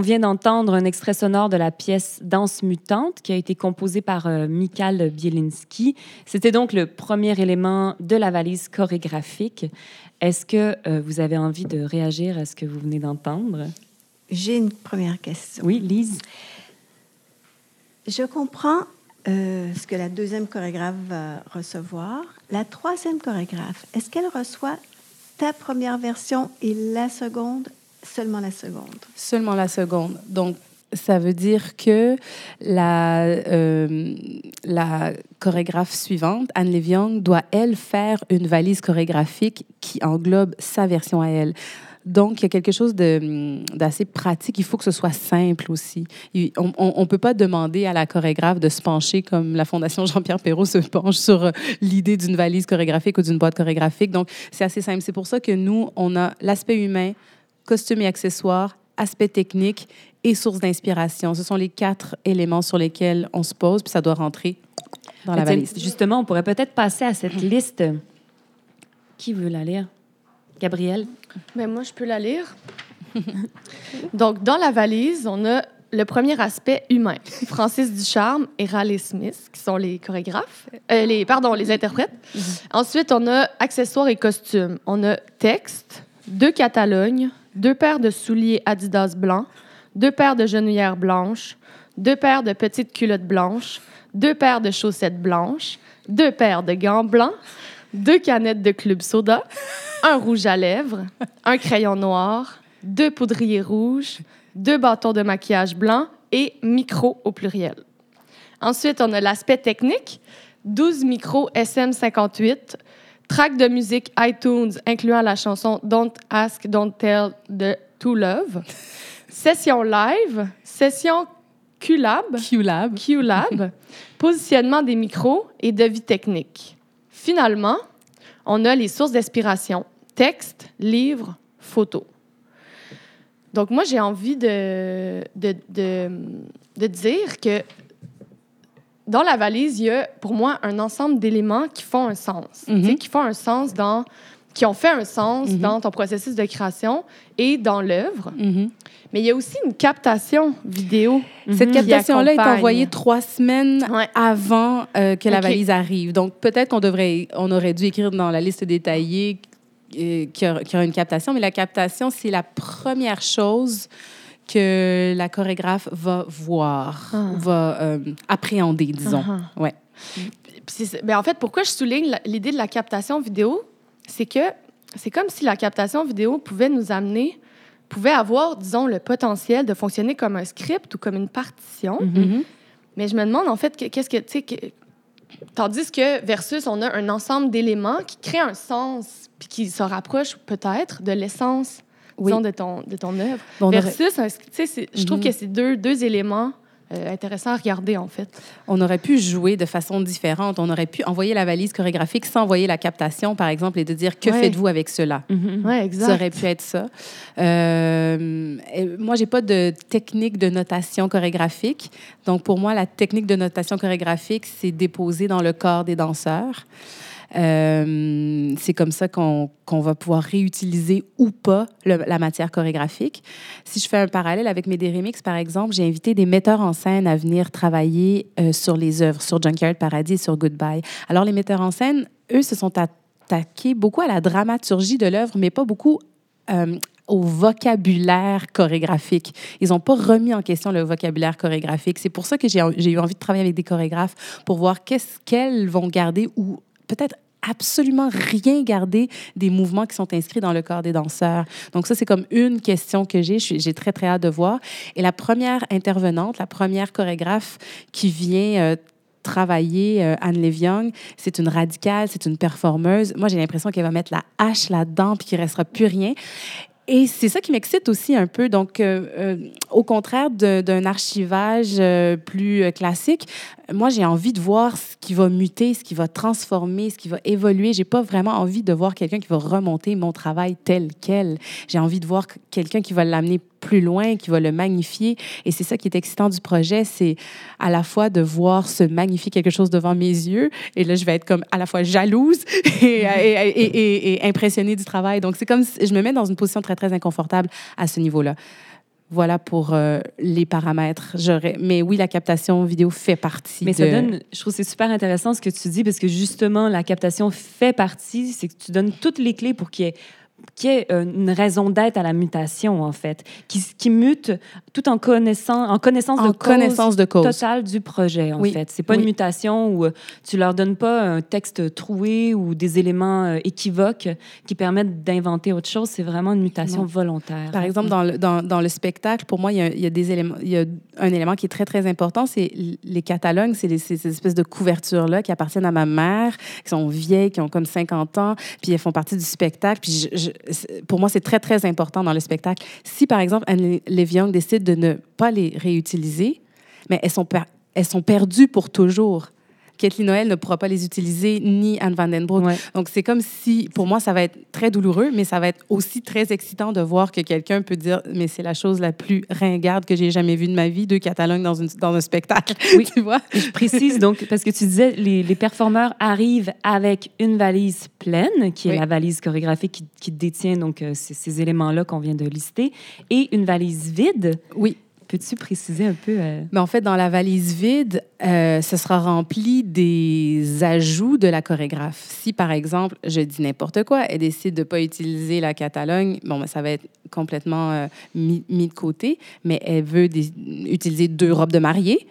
On vient d'entendre un extrait sonore de la pièce Danse mutante qui a été composée par euh, Mikhail Bielinski. C'était donc le premier élément de la valise chorégraphique. Est-ce que euh, vous avez envie de réagir à ce que vous venez d'entendre? J'ai une première question. Oui, Lise. Je comprends euh, ce que la deuxième chorégraphe va recevoir. La troisième chorégraphe, est-ce qu'elle reçoit ta première version et la seconde Seulement la seconde. Seulement la seconde. Donc, ça veut dire que la, euh, la chorégraphe suivante, Anne Léviang, doit, elle, faire une valise chorégraphique qui englobe sa version à elle. Donc, il y a quelque chose d'assez pratique. Il faut que ce soit simple aussi. On ne peut pas demander à la chorégraphe de se pencher comme la Fondation Jean-Pierre Perrault se penche sur euh, l'idée d'une valise chorégraphique ou d'une boîte chorégraphique. Donc, c'est assez simple. C'est pour ça que nous, on a l'aspect humain, costumes et accessoires aspect technique et source d'inspiration. Ce sont les quatre éléments sur lesquels on se pose, puis ça doit rentrer dans la valise. Justement, on pourrait peut-être passer à cette liste. Qui veut la lire? Gabrielle? Mais moi, je peux la lire. Donc, dans la valise, on a le premier aspect humain. Francis Ducharme et Raleigh Smith, qui sont les chorégraphes, euh, les, pardon, les interprètes. Ensuite, on a accessoires et costumes. On a texte, deux Catalogne, deux paires de souliers Adidas blancs, deux paires de genouillères blanches, deux paires de petites culottes blanches, deux paires de chaussettes blanches, deux paires de gants blancs, deux canettes de club soda, un rouge à lèvres, un crayon noir, deux poudriers rouges, deux bâtons de maquillage blanc et micro au pluriel. Ensuite, on a l'aspect technique, 12 micros SM58, track de musique iTunes incluant la chanson Don't Ask, Don't Tell de To Love, session live, session QLab, Q-Lab. QLab, positionnement des micros et devis technique. Finalement, on a les sources d'inspiration, texte, livre, photo. Donc, moi, j'ai envie de, de, de, de dire que dans la valise, il y a pour moi un ensemble d'éléments qui font un sens, Mhm. Qui font un sens dans, qui ont fait un sens Mhm. dans ton processus de création et dans l'œuvre. Mhm. Mais il y a aussi une captation vidéo. Cette captation-là est envoyée trois semaines Ouais. avant euh, que la valise arrive. Donc, peut-être qu'on devrait, on aurait dû écrire dans la liste détaillée euh, qu'il y aura une captation, mais la captation, c'est la première chose que la chorégraphe va voir, Ah. va euh, appréhender, disons. Ah Ouais. Puis c'est- ben, en fait, pourquoi je souligne l'idée de la captation vidéo, c'est que c'est comme si la captation vidéo pouvait nous amener, pouvait avoir, disons, le potentiel de fonctionner comme un script ou comme une partition. Mhm. Mais je me demande, en fait, que- qu'est-ce que, tu sais, que- tandis que versus, on a un ensemble d'éléments qui créent un sens, puis qui se rapprochent peut-être de l'essence, Oui. disons, de ton, de ton œuvre. Bon, on aurait- versus, tu sais, je trouve Mhm. que c'est deux, deux éléments euh, intéressants à regarder, en fait. On aurait pu jouer de façon différente. On aurait pu envoyer la valise chorégraphique sans envoyer la captation, par exemple, et de dire que Ouais. faites-vous avec cela? Mhm. Ça exact. aurait pu être ça. Euh, moi, j'ai pas de technique de notation chorégraphique. Donc, pour moi, la technique de notation chorégraphique, c'est déposé dans le corps des danseurs. Euh, c'est comme ça qu'on va pouvoir réutiliser ou pas la matière chorégraphique. Si je fais un parallèle avec mes Remix, par exemple, j'ai invité des metteurs en scène à venir travailler euh, sur les œuvres, sur Junkyard Paradis sur Goodbye. Alors, les metteurs en scène, eux, se sont attaqués beaucoup à la dramaturgie de l'œuvre, mais pas beaucoup euh, au vocabulaire chorégraphique. Ils n'ont pas remis en question le vocabulaire chorégraphique. C'est pour ça que j'ai eu envie de travailler avec des chorégraphes pour voir qu'est-ce qu'elles vont garder ou peut-être absolument rien garder des mouvements qui sont inscrits dans le corps des danseurs. Donc ça, c'est comme une question que j'ai. J'ai très, très hâte de voir. Et la première intervenante, la première chorégraphe qui vient euh, travailler euh, Anne Léviong, c'est une radicale, c'est une performeuse. Moi, j'ai l'impression qu'elle va mettre la hache là-dedans puis qu'il ne restera plus rien. Et c'est ça qui m'excite aussi un peu. Donc, euh, euh, au contraire d'un archivage euh, plus classique, moi, j'ai envie de voir ce qui va muter, ce qui va transformer, ce qui va évoluer. J'ai pas vraiment envie de voir quelqu'un qui va remonter mon travail tel quel. J'ai envie de voir quelqu'un qui va l'amener plus loin, qui va le magnifier. Et c'est ça qui est excitant du projet, c'est à la fois de voir se magnifier quelque chose devant mes yeux. Et là, je vais être comme à la fois jalouse et, et, et, et- et impressionnée du travail. Donc, c'est comme si je me mets dans une position très, très inconfortable à ce niveau-là. Voilà pour euh, les paramètres. Mais oui, la captation vidéo fait partie Mais de... ça donne, je trouve que c'est super intéressant ce que tu dis parce que justement, la captation fait partie, c'est que tu donnes toutes les clés pour qu'il y ait, qu'il y ait, euh, une raison d'être à la mutation, en fait, qui, qui mute tout en connaissant, en connaissance en de cause connaissance de cause. totale du projet, en Oui. fait. C'est pas une mutation où euh, tu leur donnes pas un texte troué ou des éléments euh, équivoques qui permettent d'inventer autre chose. C'est vraiment une mutation Non. volontaire. Par exemple, dans le, dans, dans le spectacle, pour moi, il y, a, il y a des éléments, il y a un élément qui est très, très important, c'est les catalogues, c'est ces espèces de couvertures-là qui appartiennent à ma mère, qui sont vieilles, qui ont comme 50 ans, puis elles font partie du spectacle. Puis je- je- pour moi, c'est très, très important dans le spectacle. Si, par exemple, Anne Léviong décide de ne pas les réutiliser, mais elles sont, elles sont perdues pour toujours. Kathleen Noël ne pourra pas les utiliser, ni Anne Vandenbroek. Ouais. Donc, c'est comme si, pour moi, ça va être très douloureux, mais ça va être aussi très excitant de voir que quelqu'un peut dire, mais c'est la chose la plus ringarde que j'ai jamais vue de ma vie, deux Catalogues dans, une, dans un spectacle. Oui. tu vois? Je précise donc, parce que tu disais, les, les performeurs arrivent avec une valise pleine, qui est Oui. la valise chorégraphique qui, qui détient donc euh, ces, ces éléments-là qu'on vient de lister, et une valise vide. Oui. Peux-tu préciser un peu? euh, Mais en fait, dans la valise vide, euh, ce sera rempli des ajouts de la chorégraphe. Si, par exemple, je dis n'importe quoi, elle décide de ne pas utiliser la Catalogne, bon, ben, ça va être complètement euh, mis, de côté, mais elle veut utiliser deux robes de mariée.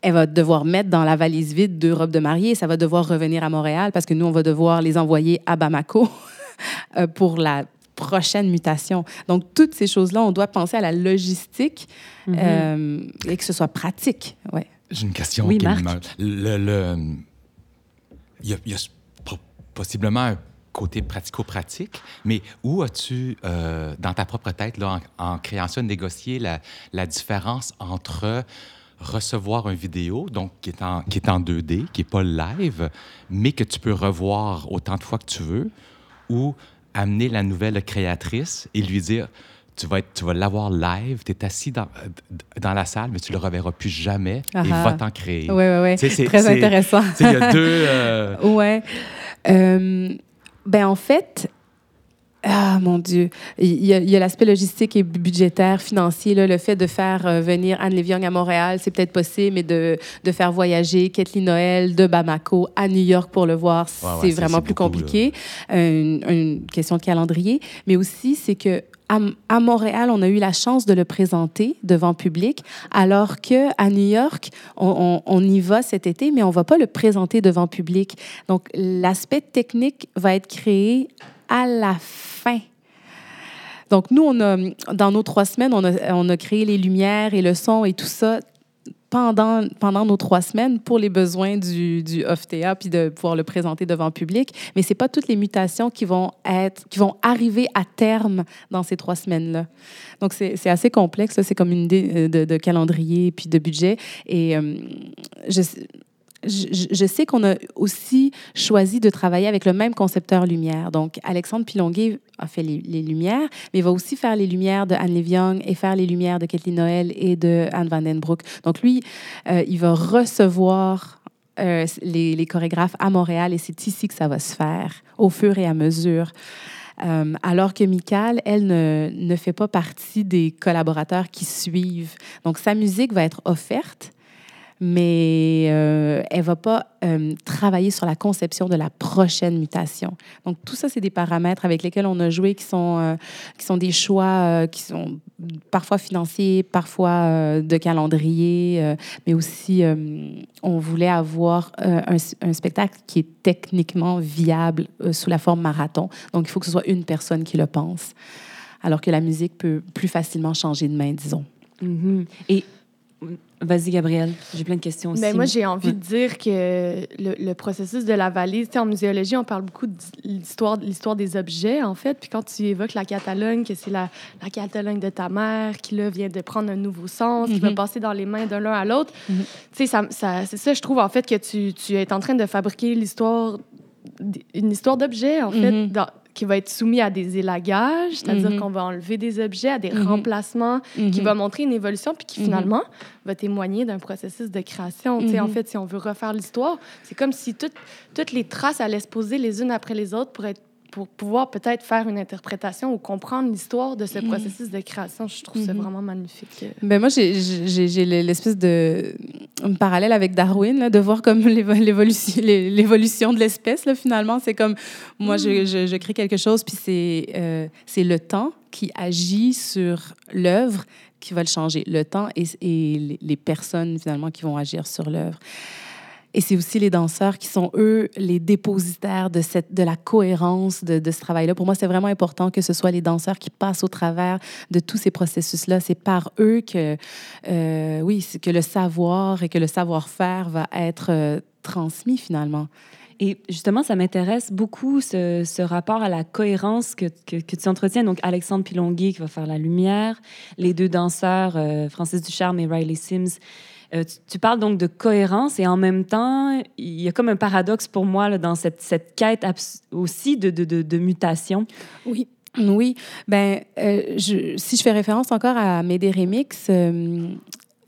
Elle va devoir mettre dans la valise vide deux robes de mariée. Ça va devoir revenir à Montréal parce que nous, on va devoir les envoyer à Bamako pour la prochaine mutation. Donc, toutes ces choses-là, on doit penser à la logistique mhm. euh, et que ce soit pratique. Ouais. J'ai une question Oui, qui Marc. me... Le, le- il, y a, il y a po- possiblement un côté pratico-pratique, mais où as-tu, euh, dans ta propre tête, là, en, en créant ça, négocié la, la différence entre recevoir une vidéo, donc qui est en, qui est en 2D, qui n'est pas live, mais que tu peux revoir autant de fois que tu veux, ou amener la nouvelle créatrice et lui dire tu vas, être- tu vas l'avoir live, tu es assis dans, dans la salle, mais tu le reverras plus jamais Ah et ah. va t'en créer. Oui, oui, oui. C'est- Très intéressant. Il y a deux. euh, Ouais. Euh, ben, en fait, ah mon Dieu, il y a, l'aspect logistique et budgétaire, financier. Là, le fait de faire euh, venir Anne Léviogne à Montréal, c'est peut-être possible, mais de, de faire voyager Kathleen Noël de Bamako à New York pour le voir, Ouais, c'est vraiment plus beaucoup, compliqué. Une, une question de calendrier. Mais aussi, c'est que à, à Montréal, on a eu la chance de le présenter devant public, alors que à New York, on, on- on y va cet été, mais on va pas le présenter devant public. Donc, l'aspect technique va être créé à la fin. Donc, nous, on a, dans nos trois semaines, on a, on a créé les lumières et le son et tout ça pendant, pendant nos trois semaines pour les besoins du, du OFTA, puis de pouvoir le présenter devant public. Mais ce pas toutes les mutations qui vont, être, qui vont arriver à terme dans ces trois semaines-là. Donc, c'est assez complexe. C'est comme une idée euh, de, de calendrier puis de budget. Et euh, je, je, sais qu'on a aussi choisi de travailler avec le même concepteur lumière. Donc, Alexandre Pilonguet a fait les, lumières, mais il va aussi faire les lumières de Anne Léviogne et faire les lumières de Kathleen Noël et de Anne Vandenbroek. Donc, lui, euh, il va recevoir euh, les, chorégraphes à Montréal et c'est ici que ça va se faire, au fur et à mesure. Euh, alors que Michael, elle ne, ne fait pas partie des collaborateurs qui suivent. Donc, sa musique va être offerte, mais euh, elle va pas euh, travailler sur la conception de la prochaine mutation. Donc tout ça, c'est des paramètres avec lesquels on a joué qui sont, euh, qui sont des choix qui sont parfois financiers, parfois de calendrier, mais aussi on voulait avoir un, un spectacle qui est techniquement viable sous la forme marathon. Donc il faut que ce soit une personne qui le pense, alors que la musique peut plus facilement changer de main, disons. mhm. Et vas-y, Gabrielle, j'ai plein de questions aussi. Ben, moi, j'ai envie Ouais. de dire que le, le processus de la valise, en muséologie, on parle beaucoup de l'histoire, l'histoire des objets, en fait. Puis quand tu évoques la Catalogne, que c'est la, la Catalogne de ta mère qui, là, vient de prendre un nouveau sens, qui va Mhm. passer dans les mains de l'un à l'autre, Mhm. tu sais, ça, ça- c'est ça, je trouve, en fait, que tu, tu es en train de fabriquer l'histoire, une histoire d'objets, en fait, Mhm. dans- qui va être soumis à des élagages, c'est-à-dire Mhm. qu'on va enlever des objets, à des Mhm. remplacements, qui Mhm. va montrer une évolution, puis qui finalement va témoigner d'un processus de création. En fait, si on veut refaire l'histoire, c'est comme si toutes, toutes les traces allaient se poser les unes après les autres pour, être, pour pouvoir peut-être faire une interprétation ou comprendre l'histoire de ce Mhm. processus de création. Je trouve ça Mhm. vraiment magnifique. Ben moi, j'ai- l'espèce de un parallèle avec Darwin, là, de voir comme l'évo- l'évolution l'é- l'évolution de l'espèce. Finalement, c'est comme moi, je, je, je crée quelque chose, puis c'est euh, le temps qui agit sur l'œuvre qui va le changer. Le temps et, les personnes, finalement, qui vont agir sur l'œuvre. Et c'est aussi les danseurs qui sont, eux, les dépositaires de, cette, de la cohérence de, de ce travail-là. Pour moi, c'est vraiment important que ce soit les danseurs qui passent au travers de tous ces processus-là. C'est par eux que, euh, oui, que le savoir et que le savoir-faire va être euh, transmis finalement. Et justement, ça m'intéresse beaucoup, ce, ce rapport à la cohérence que, que, tu entretiens. Donc, Alexandre Pilonguet qui va faire la lumière, les deux danseurs, euh, Francis Ducharme et Riley Sims, Euh, tu, parles donc de cohérence et en même temps, il y a comme un paradoxe pour moi là, dans cette, cette quête aussi de, de, mutation. Oui. Oui, ben, euh, si je fais référence encore à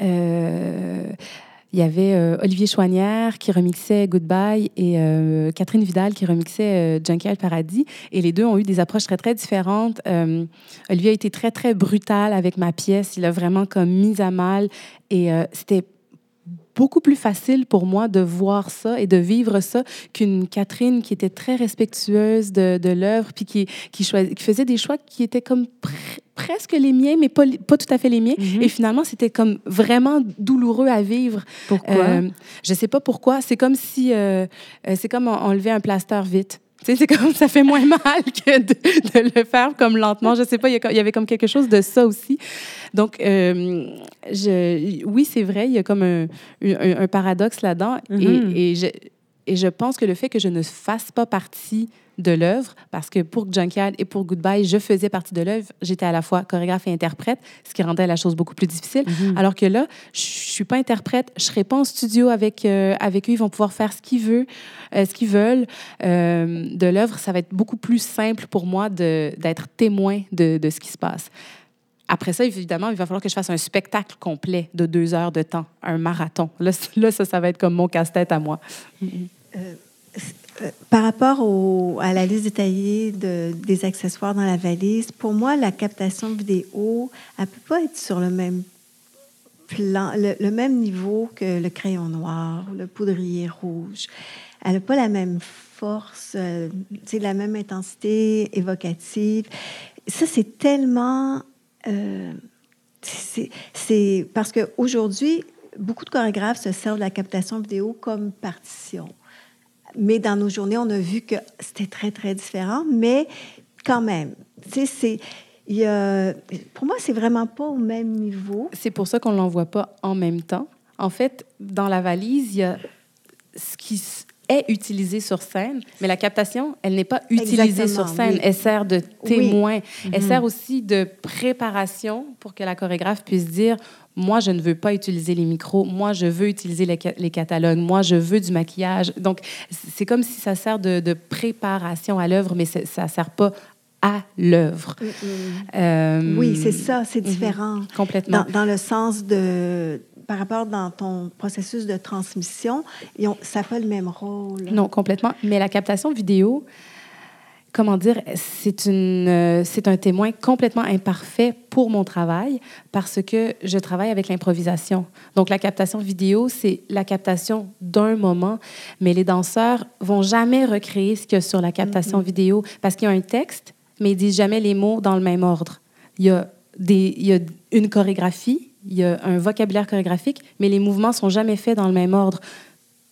euh, il y avait euh, Olivier Chouanière qui remixait Goodbye et euh, Catherine Vidal qui remixait euh, Junkyard Paradis. Et les deux ont eu des approches très, très différentes. Olivier a été très, très brutal avec ma pièce. Il a vraiment comme mis à mal. Et c'était beaucoup plus facile pour moi de voir ça et de vivre ça qu'une Catherine qui était très respectueuse de, de l'œuvre, puis qui, qui, qui, faisait des choix qui étaient comme presque les miens, mais pas, pas tout à fait les miens. Mhm. Et finalement, c'était comme vraiment douloureux à vivre. Pourquoi? Euh, je sais pas pourquoi. C'est comme si... Euh, euh, c'est comme enlever un plaster vite. Tu sais, c'est comme ça fait moins mal que de, de, le faire comme lentement. Je sais pas, il y, avait comme quelque chose de ça aussi. Donc, euh, je, oui, c'est vrai, il y a comme un, un, paradoxe là-dedans. et, mhm. et, je, et je pense que le fait que je ne fasse pas partie de l'œuvre, parce que pour Junkyard et pour Goodbye, je faisais partie de l'œuvre. J'étais à la fois chorégraphe et interprète, ce qui rendait la chose beaucoup plus difficile. Mhm. Alors que là, je suis pas interprète, je serai pas en studio avec, euh, avec eux, ils vont pouvoir faire ce qu'ils veulent. Euh, ce qu'ils veulent euh, de l'œuvre. Ça va être beaucoup plus simple pour moi d'être témoin de, de ce qui se passe. Après ça, évidemment, il va falloir que je fasse un spectacle complet de deux heures de temps, un marathon. Là, là ça, ça va être comme mon casse-tête à moi. Euh, par rapport à la liste détaillée de, des accessoires dans la valise, pour moi, la captation vidéo, elle ne peut pas être sur le même plan, le, même niveau que le crayon noir ou le poudrier rouge. Elle n'a pas la même force, euh, la même intensité évocative. Ça, c'est tellement... Euh, c'est parce qu'aujourd'hui, beaucoup de chorégraphes se servent de la captation vidéo comme partition. Mais dans nos journées, on a vu que c'était très, très différent. Mais quand même, tu sais, c'est. Pour moi, c'est vraiment pas au même niveau. C'est pour ça qu'on ne l'envoie pas en même temps. En fait, dans la valise, il y a ce qui est utilisé sur scène, mais la captation, elle n'est pas utilisée sur scène. Elle sert de témoin. Elle mhm. sert aussi de préparation pour que la chorégraphe puisse dire moi, je ne veux pas utiliser les micros. Moi, je veux utiliser les, catalogues. Moi, je veux du maquillage. Donc, c'est comme si ça sert de, préparation à l'œuvre, mais ça ne sert pas à l'œuvre. Mm, euh, oui, c'est ça, c'est mm-hmm. différent. complètement. Dans, le sens de, par rapport dans ton processus de transmission, ça n'a pas le même rôle. Non, complètement. Mais la captation vidéo, comment dire, c'est une, euh, c'est un témoin complètement imparfait pour mon travail parce que je travaille avec l'improvisation. Donc la captation vidéo, c'est la captation d'un moment, mais les danseurs vont jamais recréer ce qu'il y a sur la captation vidéo parce qu'il y a un texte, mais ils disent jamais les mots dans le même ordre. Il y a des, il y a une chorégraphie, il y a un vocabulaire chorégraphique, mais les mouvements sont jamais faits dans le même ordre.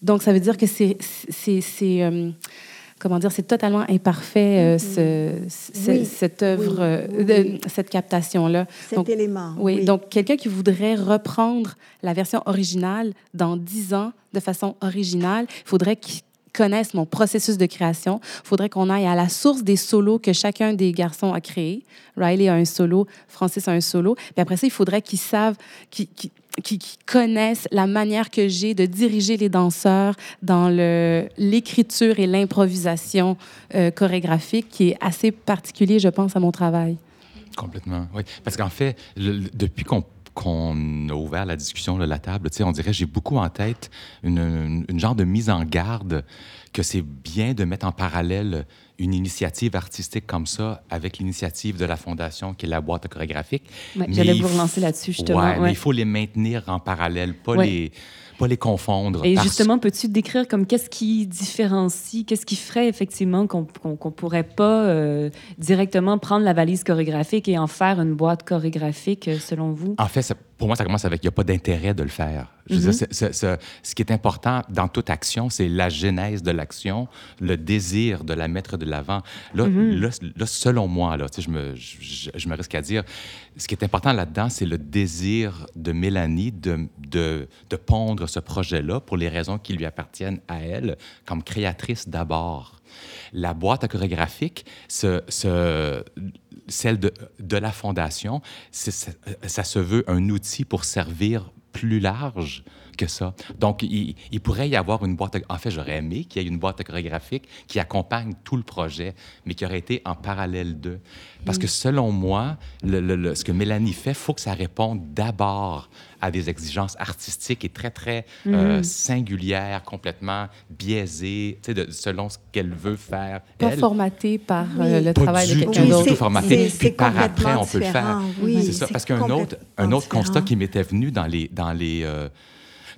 Donc ça veut dire que c'est, c'est, c'est euh, comment dire, c'est totalement imparfait, euh, mm-hmm. ce, cette œuvre, euh, cette captation-là. Cet élément. Oui, donc quelqu'un qui voudrait reprendre la version originale dans dix ans de façon originale, il faudrait qu'il connaisse mon processus de création. Il faudrait qu'on aille à la source des solos que chacun des garçons a créés. Riley a un solo, Francis a un solo. Puis après ça, il faudrait qu'ils savent, qu'ils qui, connaissent la manière que j'ai de diriger les danseurs dans l'écriture et l'improvisation euh, chorégraphique, qui est assez particulier, je pense, à mon travail. Complètement, oui. Parce qu'en fait, depuis qu'on qu'on a ouvert la discussion, la table, on dirait j'ai beaucoup en tête une, une, genre de mise en garde que c'est bien de mettre en parallèle une initiative artistique comme ça avec l'initiative de la Fondation qui est la boîte chorégraphique. J'allais vous relancer là-dessus, justement. Ouais, mais il faut les maintenir en parallèle, pas les pas les confondre. Et justement, peux-tu décrire comme qu'est-ce qui différencie, qu'est-ce qui ferait effectivement qu'on ne pourrait pas euh, directement prendre la valise chorégraphique et en faire une boîte chorégraphique, euh, selon vous? En fait, pour moi, ça commence avec il n'y a pas d'intérêt de le faire. Je mm-hmm. ce qui est important dans toute action, c'est la genèse de l'action, le désir de la mettre de l'avant. Là, mm-hmm. là, selon moi, là, je, me, je, je, me risque à dire, ce qui est important là-dedans, c'est le désir de Mélanie de, de, de pondre ce projet-là pour les raisons qui lui appartiennent à elle, comme créatrice d'abord. La boîte à chorégraphique, ce, ce, celle de, la fondation, ça, ça se veut un outil pour servir plus large que ça. Donc, il, il pourrait y avoir une boîte... En fait, j'aurais aimé qu'il y ait une boîte chorégraphique qui accompagne tout le projet, mais qui aurait été en parallèle d'eux. Parce que Mm. selon moi, le, le- le- ce que Mélanie fait, il faut que ça réponde d'abord à des exigences artistiques et très, très Mm. euh, singulières, complètement biaisées, de- selon ce qu'elle veut faire. Pas elle. formaté par Oui. euh, le Pas travail du de quelqu'un du d'autre. tout formaté. c'est- Puis par après, on peut le faire. Oui, C'est ça, parce qu'un autre, un autre constat qui m'était venu dans les, dans les euh,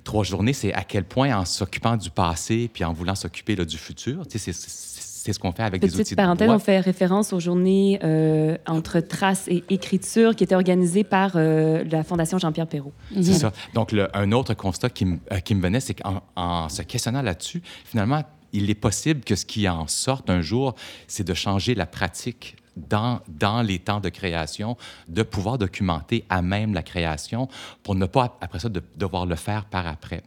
trois journées, c'est à quel point en s'occupant du passé puis en voulant s'occuper là, du futur, tu sais, c'est- ce qu'on fait avec des outils Petite de parenthèse, on fait référence aux journées euh, entre traces et écriture qui étaient organisées par euh, la Fondation Jean-Pierre Perrault. C'est ça. Donc, le- un autre constat qui, me- euh, qui me venait, c'est qu'en en se questionnant là-dessus, finalement, il est possible que ce qui en sorte un jour, c'est de changer la pratique dans, dans les temps de création, de pouvoir documenter à même la création pour ne pas, après ça, de, devoir le faire par après.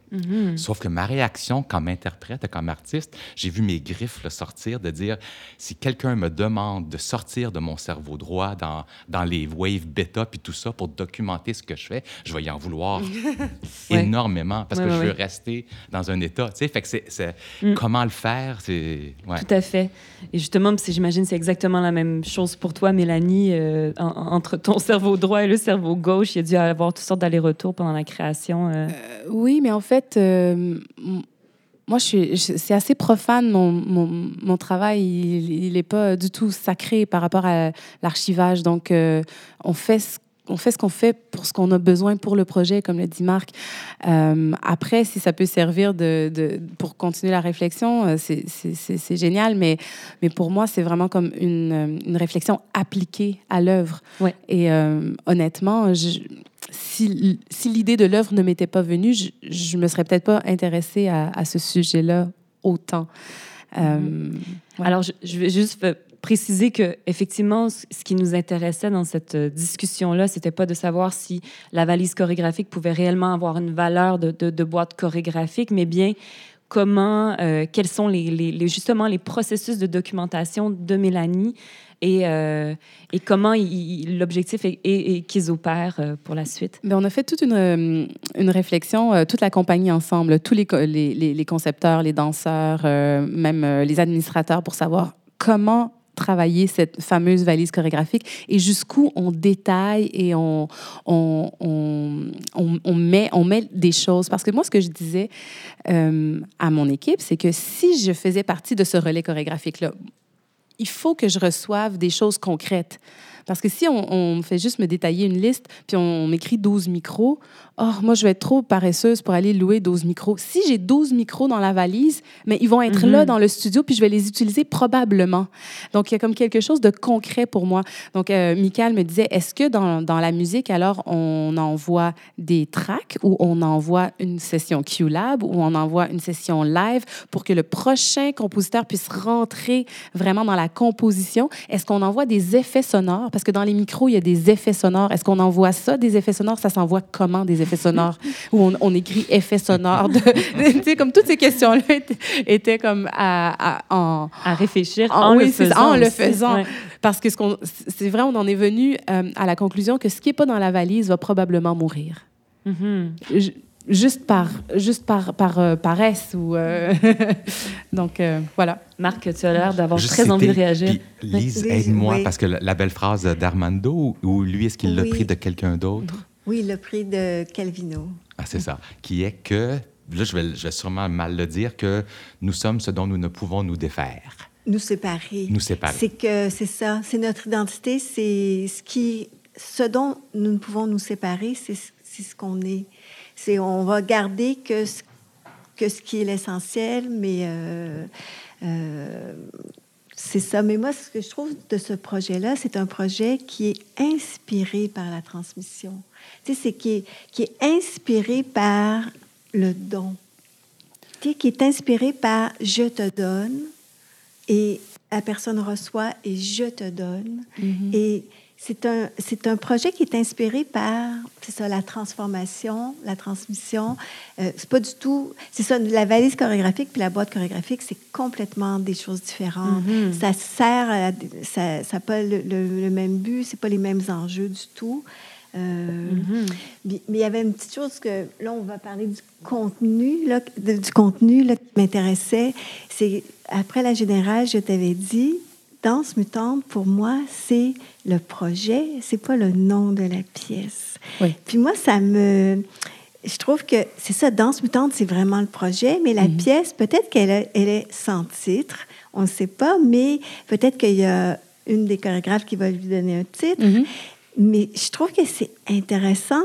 Sauf que ma réaction comme interprète et comme artiste, j'ai vu mes griffes sortir, de dire, si quelqu'un me demande de sortir de mon cerveau droit dans, dans les waves bêta puis tout ça pour documenter ce que je fais, je vais y en vouloir Ouais. énormément parce Ouais, que ouais, je veux rester dans un état. Tu sais, fait que c'est, Mm. comment le faire, c'est... Tout à fait. Et justement, j'imagine que c'est exactement la même chose pour toi, Mélanie. euh, en- entre ton cerveau droit et le cerveau gauche, il y a dû avoir toutes sortes d'allers-retours pendant la création. euh. Oui, mais en fait, euh, moi, je suis, c'est assez profane, mon, travail. Il n'est pas du tout sacré par rapport à l'archivage. Donc, euh, on fait ce on fait ce qu'on fait pour ce qu'on a besoin pour le projet, comme le dit Marc. Euh, après, si ça peut servir de, de- pour continuer la réflexion, euh, c'est- génial, mais, mais pour moi, c'est vraiment comme une, euh, une réflexion appliquée à l'œuvre. Ouais. Et euh, honnêtement, je, si, si l'idée de l'œuvre ne m'était pas venue, je, je me serais peut-être pas intéressée à, à ce sujet-là autant. Euh, ouais. Alors, je, je vais juste préciser que effectivement, ce qui nous intéressait dans cette euh, discussion-là, c'était pas de savoir si la valise chorégraphique pouvait réellement avoir une valeur de, boîte chorégraphique, mais bien comment, euh, quels sont les, justement les processus de documentation de Mélanie et, euh, et comment l'objectif est, qu'ils opèrent pour la suite. Ben, on a fait toute une, une réflexion, toute la compagnie ensemble, tous les, les, concepteurs, les danseurs, même les administrateurs, pour savoir comment travailler cette fameuse valise chorégraphique et jusqu'où on détaille et on, on, on, on- met, on met des choses. Parce que moi, ce que je disais euh, à mon équipe, c'est que si je faisais partie de ce relais chorégraphique-là, il faut que je reçoive des choses concrètes. Parce que si on, on me fait juste me détailler une liste, puis on, m'écrit 12 micros, oh, moi, je vais être trop paresseuse pour aller louer 12 micros. Si j'ai 12 micros dans la valise, mais ils vont être Mhm. là dans le studio, puis je vais les utiliser probablement. Donc, il y a comme quelque chose de concret pour moi. Donc, euh, Michael me disait, est-ce que dans, dans la musique, alors, on envoie des tracks ou on envoie une session Q-Lab ou on envoie une session live pour que le prochain compositeur puisse rentrer vraiment dans la composition? Est-ce qu'on envoie des effets sonores? Parce que dans les micros, il y a des effets sonores. Est-ce qu'on envoie ça, des effets sonores? Ça s'envoie comment, des effets sonores? Ou on, on écrit effets sonores? De, tu sais, comme toutes ces questions-là étaient, comme à, à- en, À réfléchir en oui, le faisant. en le faisant. Ouais. Parce que ce c'est vrai, on en est venu euh, à la conclusion que ce qui n'est pas dans la valise va probablement mourir. Mhm. Ju- Juste par, juste par, par euh, paresse ou euh, donc euh, voilà. Marc, tu as l'air d'avoir très envie de réagir. Lise, aide-moi, oui. parce que la, la belle phrase d'Armando, ou, lui, est-ce qu'il l'a Oui. pris de quelqu'un d'autre? Oui, le prix de Calvino. Ah, c'est ça. Qui est que, là, je vais, je vais sûrement mal le dire, que nous sommes ce dont nous ne pouvons nous défaire. Nous séparer. Nous séparer. C'est que c'est ça, c'est notre identité, c'est ce qui, ce dont nous ne pouvons nous séparer, c'est ce- c'est ce qu'on est. C'est on va garder que ce, que ce qui est l'essentiel, mais euh, euh, c'est ça. Mais moi, ce que je trouve de ce projet-là, c'est un projet qui est inspiré par la transmission. Tu sais, c'est qui est, qui est inspiré par le don. Tu sais, qui est inspiré par je te donne et la personne reçoit et je te donne. Et c'est un, c'est un projet qui est inspiré par, c'est ça, la transformation, la transmission. Euh, c'est pas du tout, c'est ça, la valise chorégraphique puis la boîte chorégraphique, c'est complètement des choses différentes. Ça sert, à, ça n'a pas le, le- le même but, c'est pas les mêmes enjeux du tout. Euh, Mais il y avait une petite chose que, là, on va parler du contenu, là, du contenu là, qui m'intéressait. C'est, après la générale, je t'avais dit, Danse mutante, pour moi, c'est le projet, c'est pas le nom de la pièce. Oui. Puis moi, ça me... Je trouve que c'est ça, Danse mutante, c'est vraiment le projet, mais la pièce, peut-être qu'elle est, elle est sans titre, on ne sait pas, mais peut-être qu'il y a une des chorégraphes qui va lui donner un titre. Mais je trouve que c'est intéressant,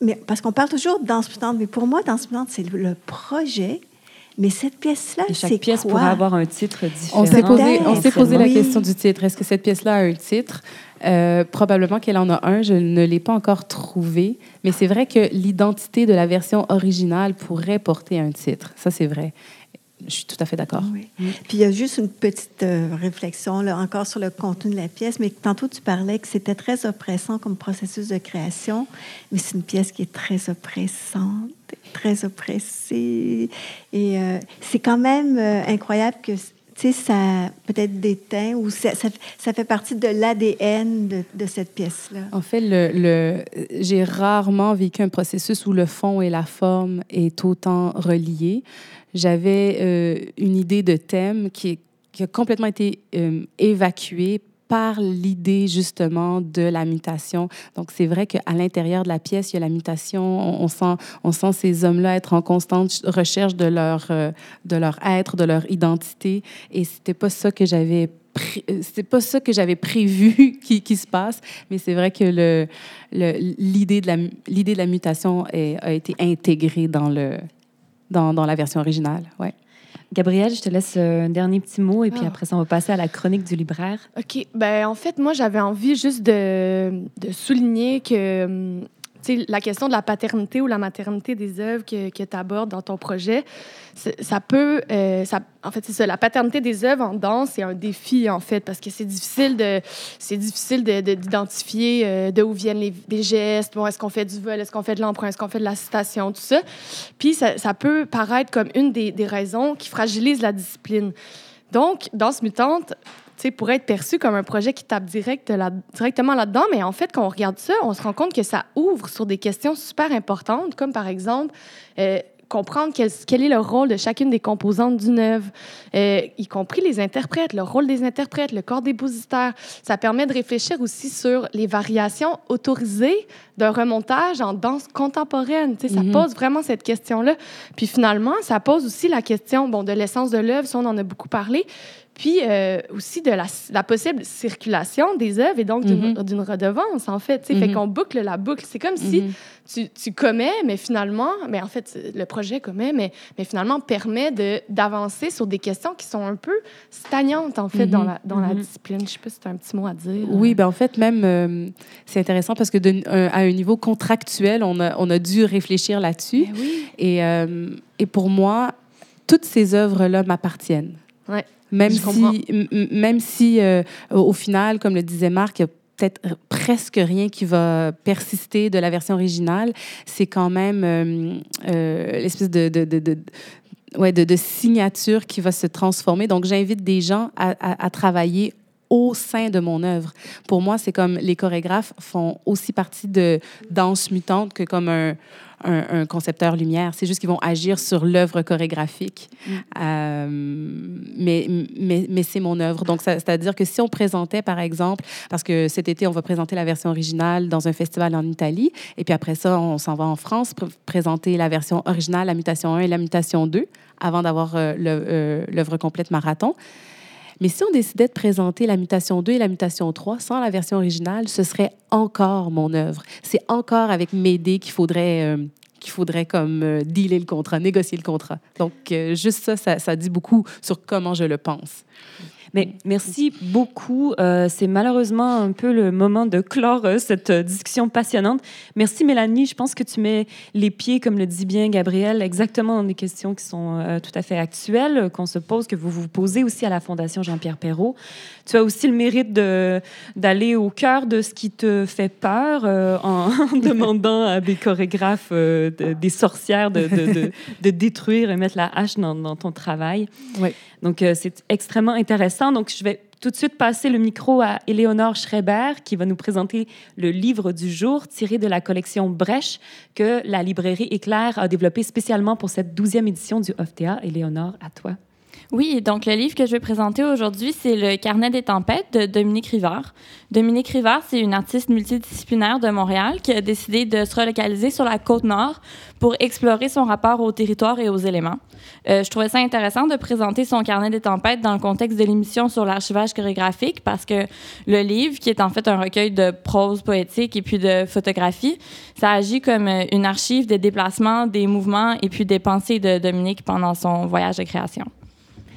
mais, parce qu'on parle toujours de danse mutante, mais pour moi, danse mutante, c'est le projet. Mais cette pièce-là, Et c'est chaque pièce quoi? pourrait avoir un titre différent. On s'est posé, on s'est posé la question du titre. Est-ce que cette pièce-là a un titre? Euh, probablement qu'elle en a un. Je ne l'ai pas encore trouvé. Mais c'est vrai que l'identité de la version originale pourrait porter un titre. Ça, c'est vrai. Je suis tout à fait d'accord. Oui. Puis il y a juste une petite euh, réflexion là, encore sur le contenu de la pièce, mais tantôt tu parlais que c'était très oppressant comme processus de création, mais c'est une pièce qui est très oppressante, très oppressée. Et euh, c'est quand même euh, incroyable que tu sais, ça peut-être déteint ou ça, ça, fait partie de l'ADN de, cette pièce-là. En fait, le, le- j'ai rarement vécu un processus où le fond et la forme est autant reliés. J'avais euh, une idée de thème qui, qui a complètement été évacuée par l'idée justement de la mutation. Donc c'est vrai qu'à l'intérieur de la pièce, il y a la mutation. On, sent, on sent ces hommes-là être en constante recherche de leur, euh, de leur être, de leur identité. Et c'était pas ça que j'avais euh, c'était pas ça que j'avais prévu qui, se passe, mais c'est vrai que l'idée de la mutation a été intégrée dans le dans la version originale. Ouais. Gabrielle, je te laisse un dernier petit mot et puis Ah. après ça, on va passer à la chronique du libraire. OK. Ben, en fait, moi, j'avais envie juste de, de souligner que la question de la paternité ou la maternité des œuvres que, tu abordes dans ton projet, ça peut. euh, en fait, c'est ça. La paternité des œuvres en danse, c'est un défi, en fait, parce que c'est difficile d'identifier euh, de viennent les, gestes. Bon, est-ce qu'on fait du vol? Est-ce qu'on fait de l'emprunt? Est-ce qu'on fait de l'assistation? Tout ça. Puis, ça, peut paraître comme une des, des raisons qui fragilise la discipline. Donc, Danse mutante, sais, pourrait être perçu comme un projet qui tape direct là- directement là-dedans, mais en fait, quand on regarde ça, on se rend compte que ça ouvre sur des questions super importantes, comme par exemple euh, comprendre quel, quel est le rôle de chacune des composantes d'une œuvre, euh, y compris les interprètes, le rôle des interprètes, le corps dépositaire. Ça permet de réfléchir aussi sur les variations autorisées d'un remontage en danse contemporaine. Ça Mhm. pose vraiment cette question-là. Puis finalement, ça pose aussi la question bon, de l'essence de l'œuvre, ça, on en a beaucoup parlé, puis euh, aussi de la, la possible circulation des œuvres et donc d'une Mhm. redevance, en fait. tu sais. Fait Mhm. qu'on boucle la boucle. C'est comme si Mhm. tu, tu commets, mais finalement, mais en fait, c'est- le projet commet, mais, mais finalement permet de- d'avancer sur des questions qui sont un peu stagnantes, en fait, dans, la, dans la discipline. Je sais pas si tu as un petit mot à dire. Oui, ben en fait, même, euh, c'est intéressant parce que de- à un niveau contractuel, on a, on a dû réfléchir là-dessus. Oui. Et, euh, et pour moi, toutes ces œuvres-là m'appartiennent. Ouais, Même je si, même si euh, au au final, comme le disait Marc, il y a peut-être r- presque rien qui va persister de la version originale, c'est quand même euh, euh, l'espèce de, de, de, de- ouais, de, de signature qui va se transformer. Donc, j'invite des gens à, à- à travailler au sein de mon œuvre. Pour moi, c'est comme les chorégraphes font aussi partie de danse mutante que comme un, un, un concepteur lumière. C'est juste qu'ils vont agir sur l'œuvre chorégraphique. Euh, mais mais, mais c'est mon œuvre. Donc, c'est-à-dire que si on présentait, par exemple, parce que cet été, on va présenter la version originale dans un festival en Italie, et puis après ça, on s'en va en France présenter la version originale, la mutation 1 et la mutation 2, avant d'avoir euh, euh, l'œuvre complète marathon. Mais si on décidait de présenter la mutation 2 et la mutation 3 sans la version originale, ce serait encore mon œuvre. C'est encore avec Médée qu'il faudrait, euh, faudrait comme euh, dealer le contrat, négocier le contrat. Donc, euh, juste ça, ça dit beaucoup sur comment je le pense. Mais merci beaucoup. Euh, c'est malheureusement un peu le moment de clore euh, cette euh, discussion passionnante. Merci Mélanie. Je pense que tu mets les pieds, comme le dit bien Gabriel, exactement dans des questions qui sont euh, tout à fait actuelles, qu'on se pose, que vous vous posez aussi à la Fondation Jean-Pierre Perrault. Tu as aussi le mérite d'aller au cœur de ce qui te fait peur en, demandant à des chorégraphes, de- des sorcières, de, de- de- de détruire et mettre la hache dans, dans ton travail. Oui. Donc, c'est extrêmement intéressant. Donc, je vais tout de suite passer le micro à Éléonore Schreiber, qui va nous présenter le livre du jour tiré de la collection Brèche que la librairie Éclair a développé spécialement pour cette douzième édition du OFTA. Éléonore, à toi. Oui, donc le livre que je vais présenter aujourd'hui, c'est Le Carnet des tempêtes de Dominique Rivard. Dominique Rivard, c'est une artiste multidisciplinaire de Montréal qui a décidé de se relocaliser sur la côte nord pour explorer son rapport au territoire et aux éléments. Euh, je trouvais ça intéressant de présenter son Carnet des tempêtes dans le contexte de l'émission sur l'archivage chorégraphique parce que le livre, qui est en fait un recueil de prose poétique et puis de photographie, ça agit comme une archive des déplacements, des mouvements et puis des pensées de Dominique pendant son voyage de création.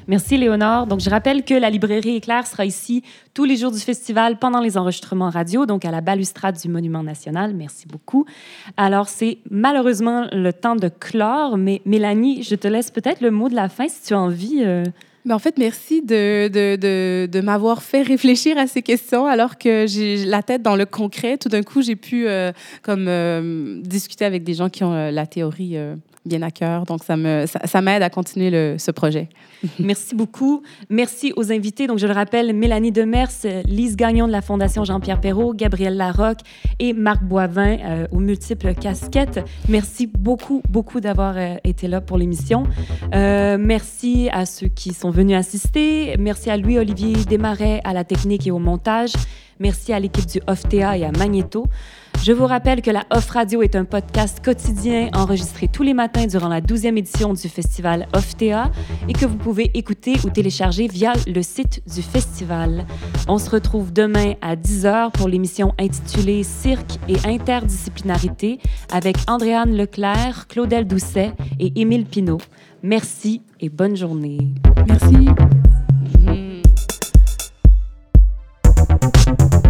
Merci, Léonore. Donc, je rappelle que la librairie Éclair sera ici tous les jours du festival pendant les enregistrements radio, donc à la balustrade du Monument national. Merci beaucoup. Alors, c'est malheureusement le temps de clore, mais Mélanie, je te laisse peut-être le mot de la fin si tu as envie. Euh. Ben, en fait, merci de, de, de, de m'avoir fait réfléchir à ces questions alors que j'ai la tête dans le concret. Tout d'un coup, j'ai pu euh, comme, euh, discuter avec des gens qui ont la théorie bien à cœur. Donc, ça m'aide ça, ça à continuer le, ce projet. Merci beaucoup. Merci aux invités. Donc, je le rappelle, Mélanie Demers, Lise Gagnon de la Fondation Jean-Pierre Perrault, Gabrielle Larocque et Marc Boivin euh, aux multiples casquettes. Merci beaucoup, beaucoup d'avoir euh, été là pour l'émission. Euh, merci à ceux qui sont venus assister. Merci à Louis-Olivier Desmarais à la technique et au montage. Merci à l'équipe du OFTA et à Magneto. Je vous rappelle que la Off Radio est un podcast quotidien enregistré tous les matins durant la 12e édition du festival OFTA et que vous pouvez écouter ou télécharger via le site du festival. On se retrouve demain à 10h pour l'émission intitulée Cirque et interdisciplinarité avec Andréane Leclerc, Claudel Doucet et Émile Pinault. Merci et bonne journée. Merci. Thank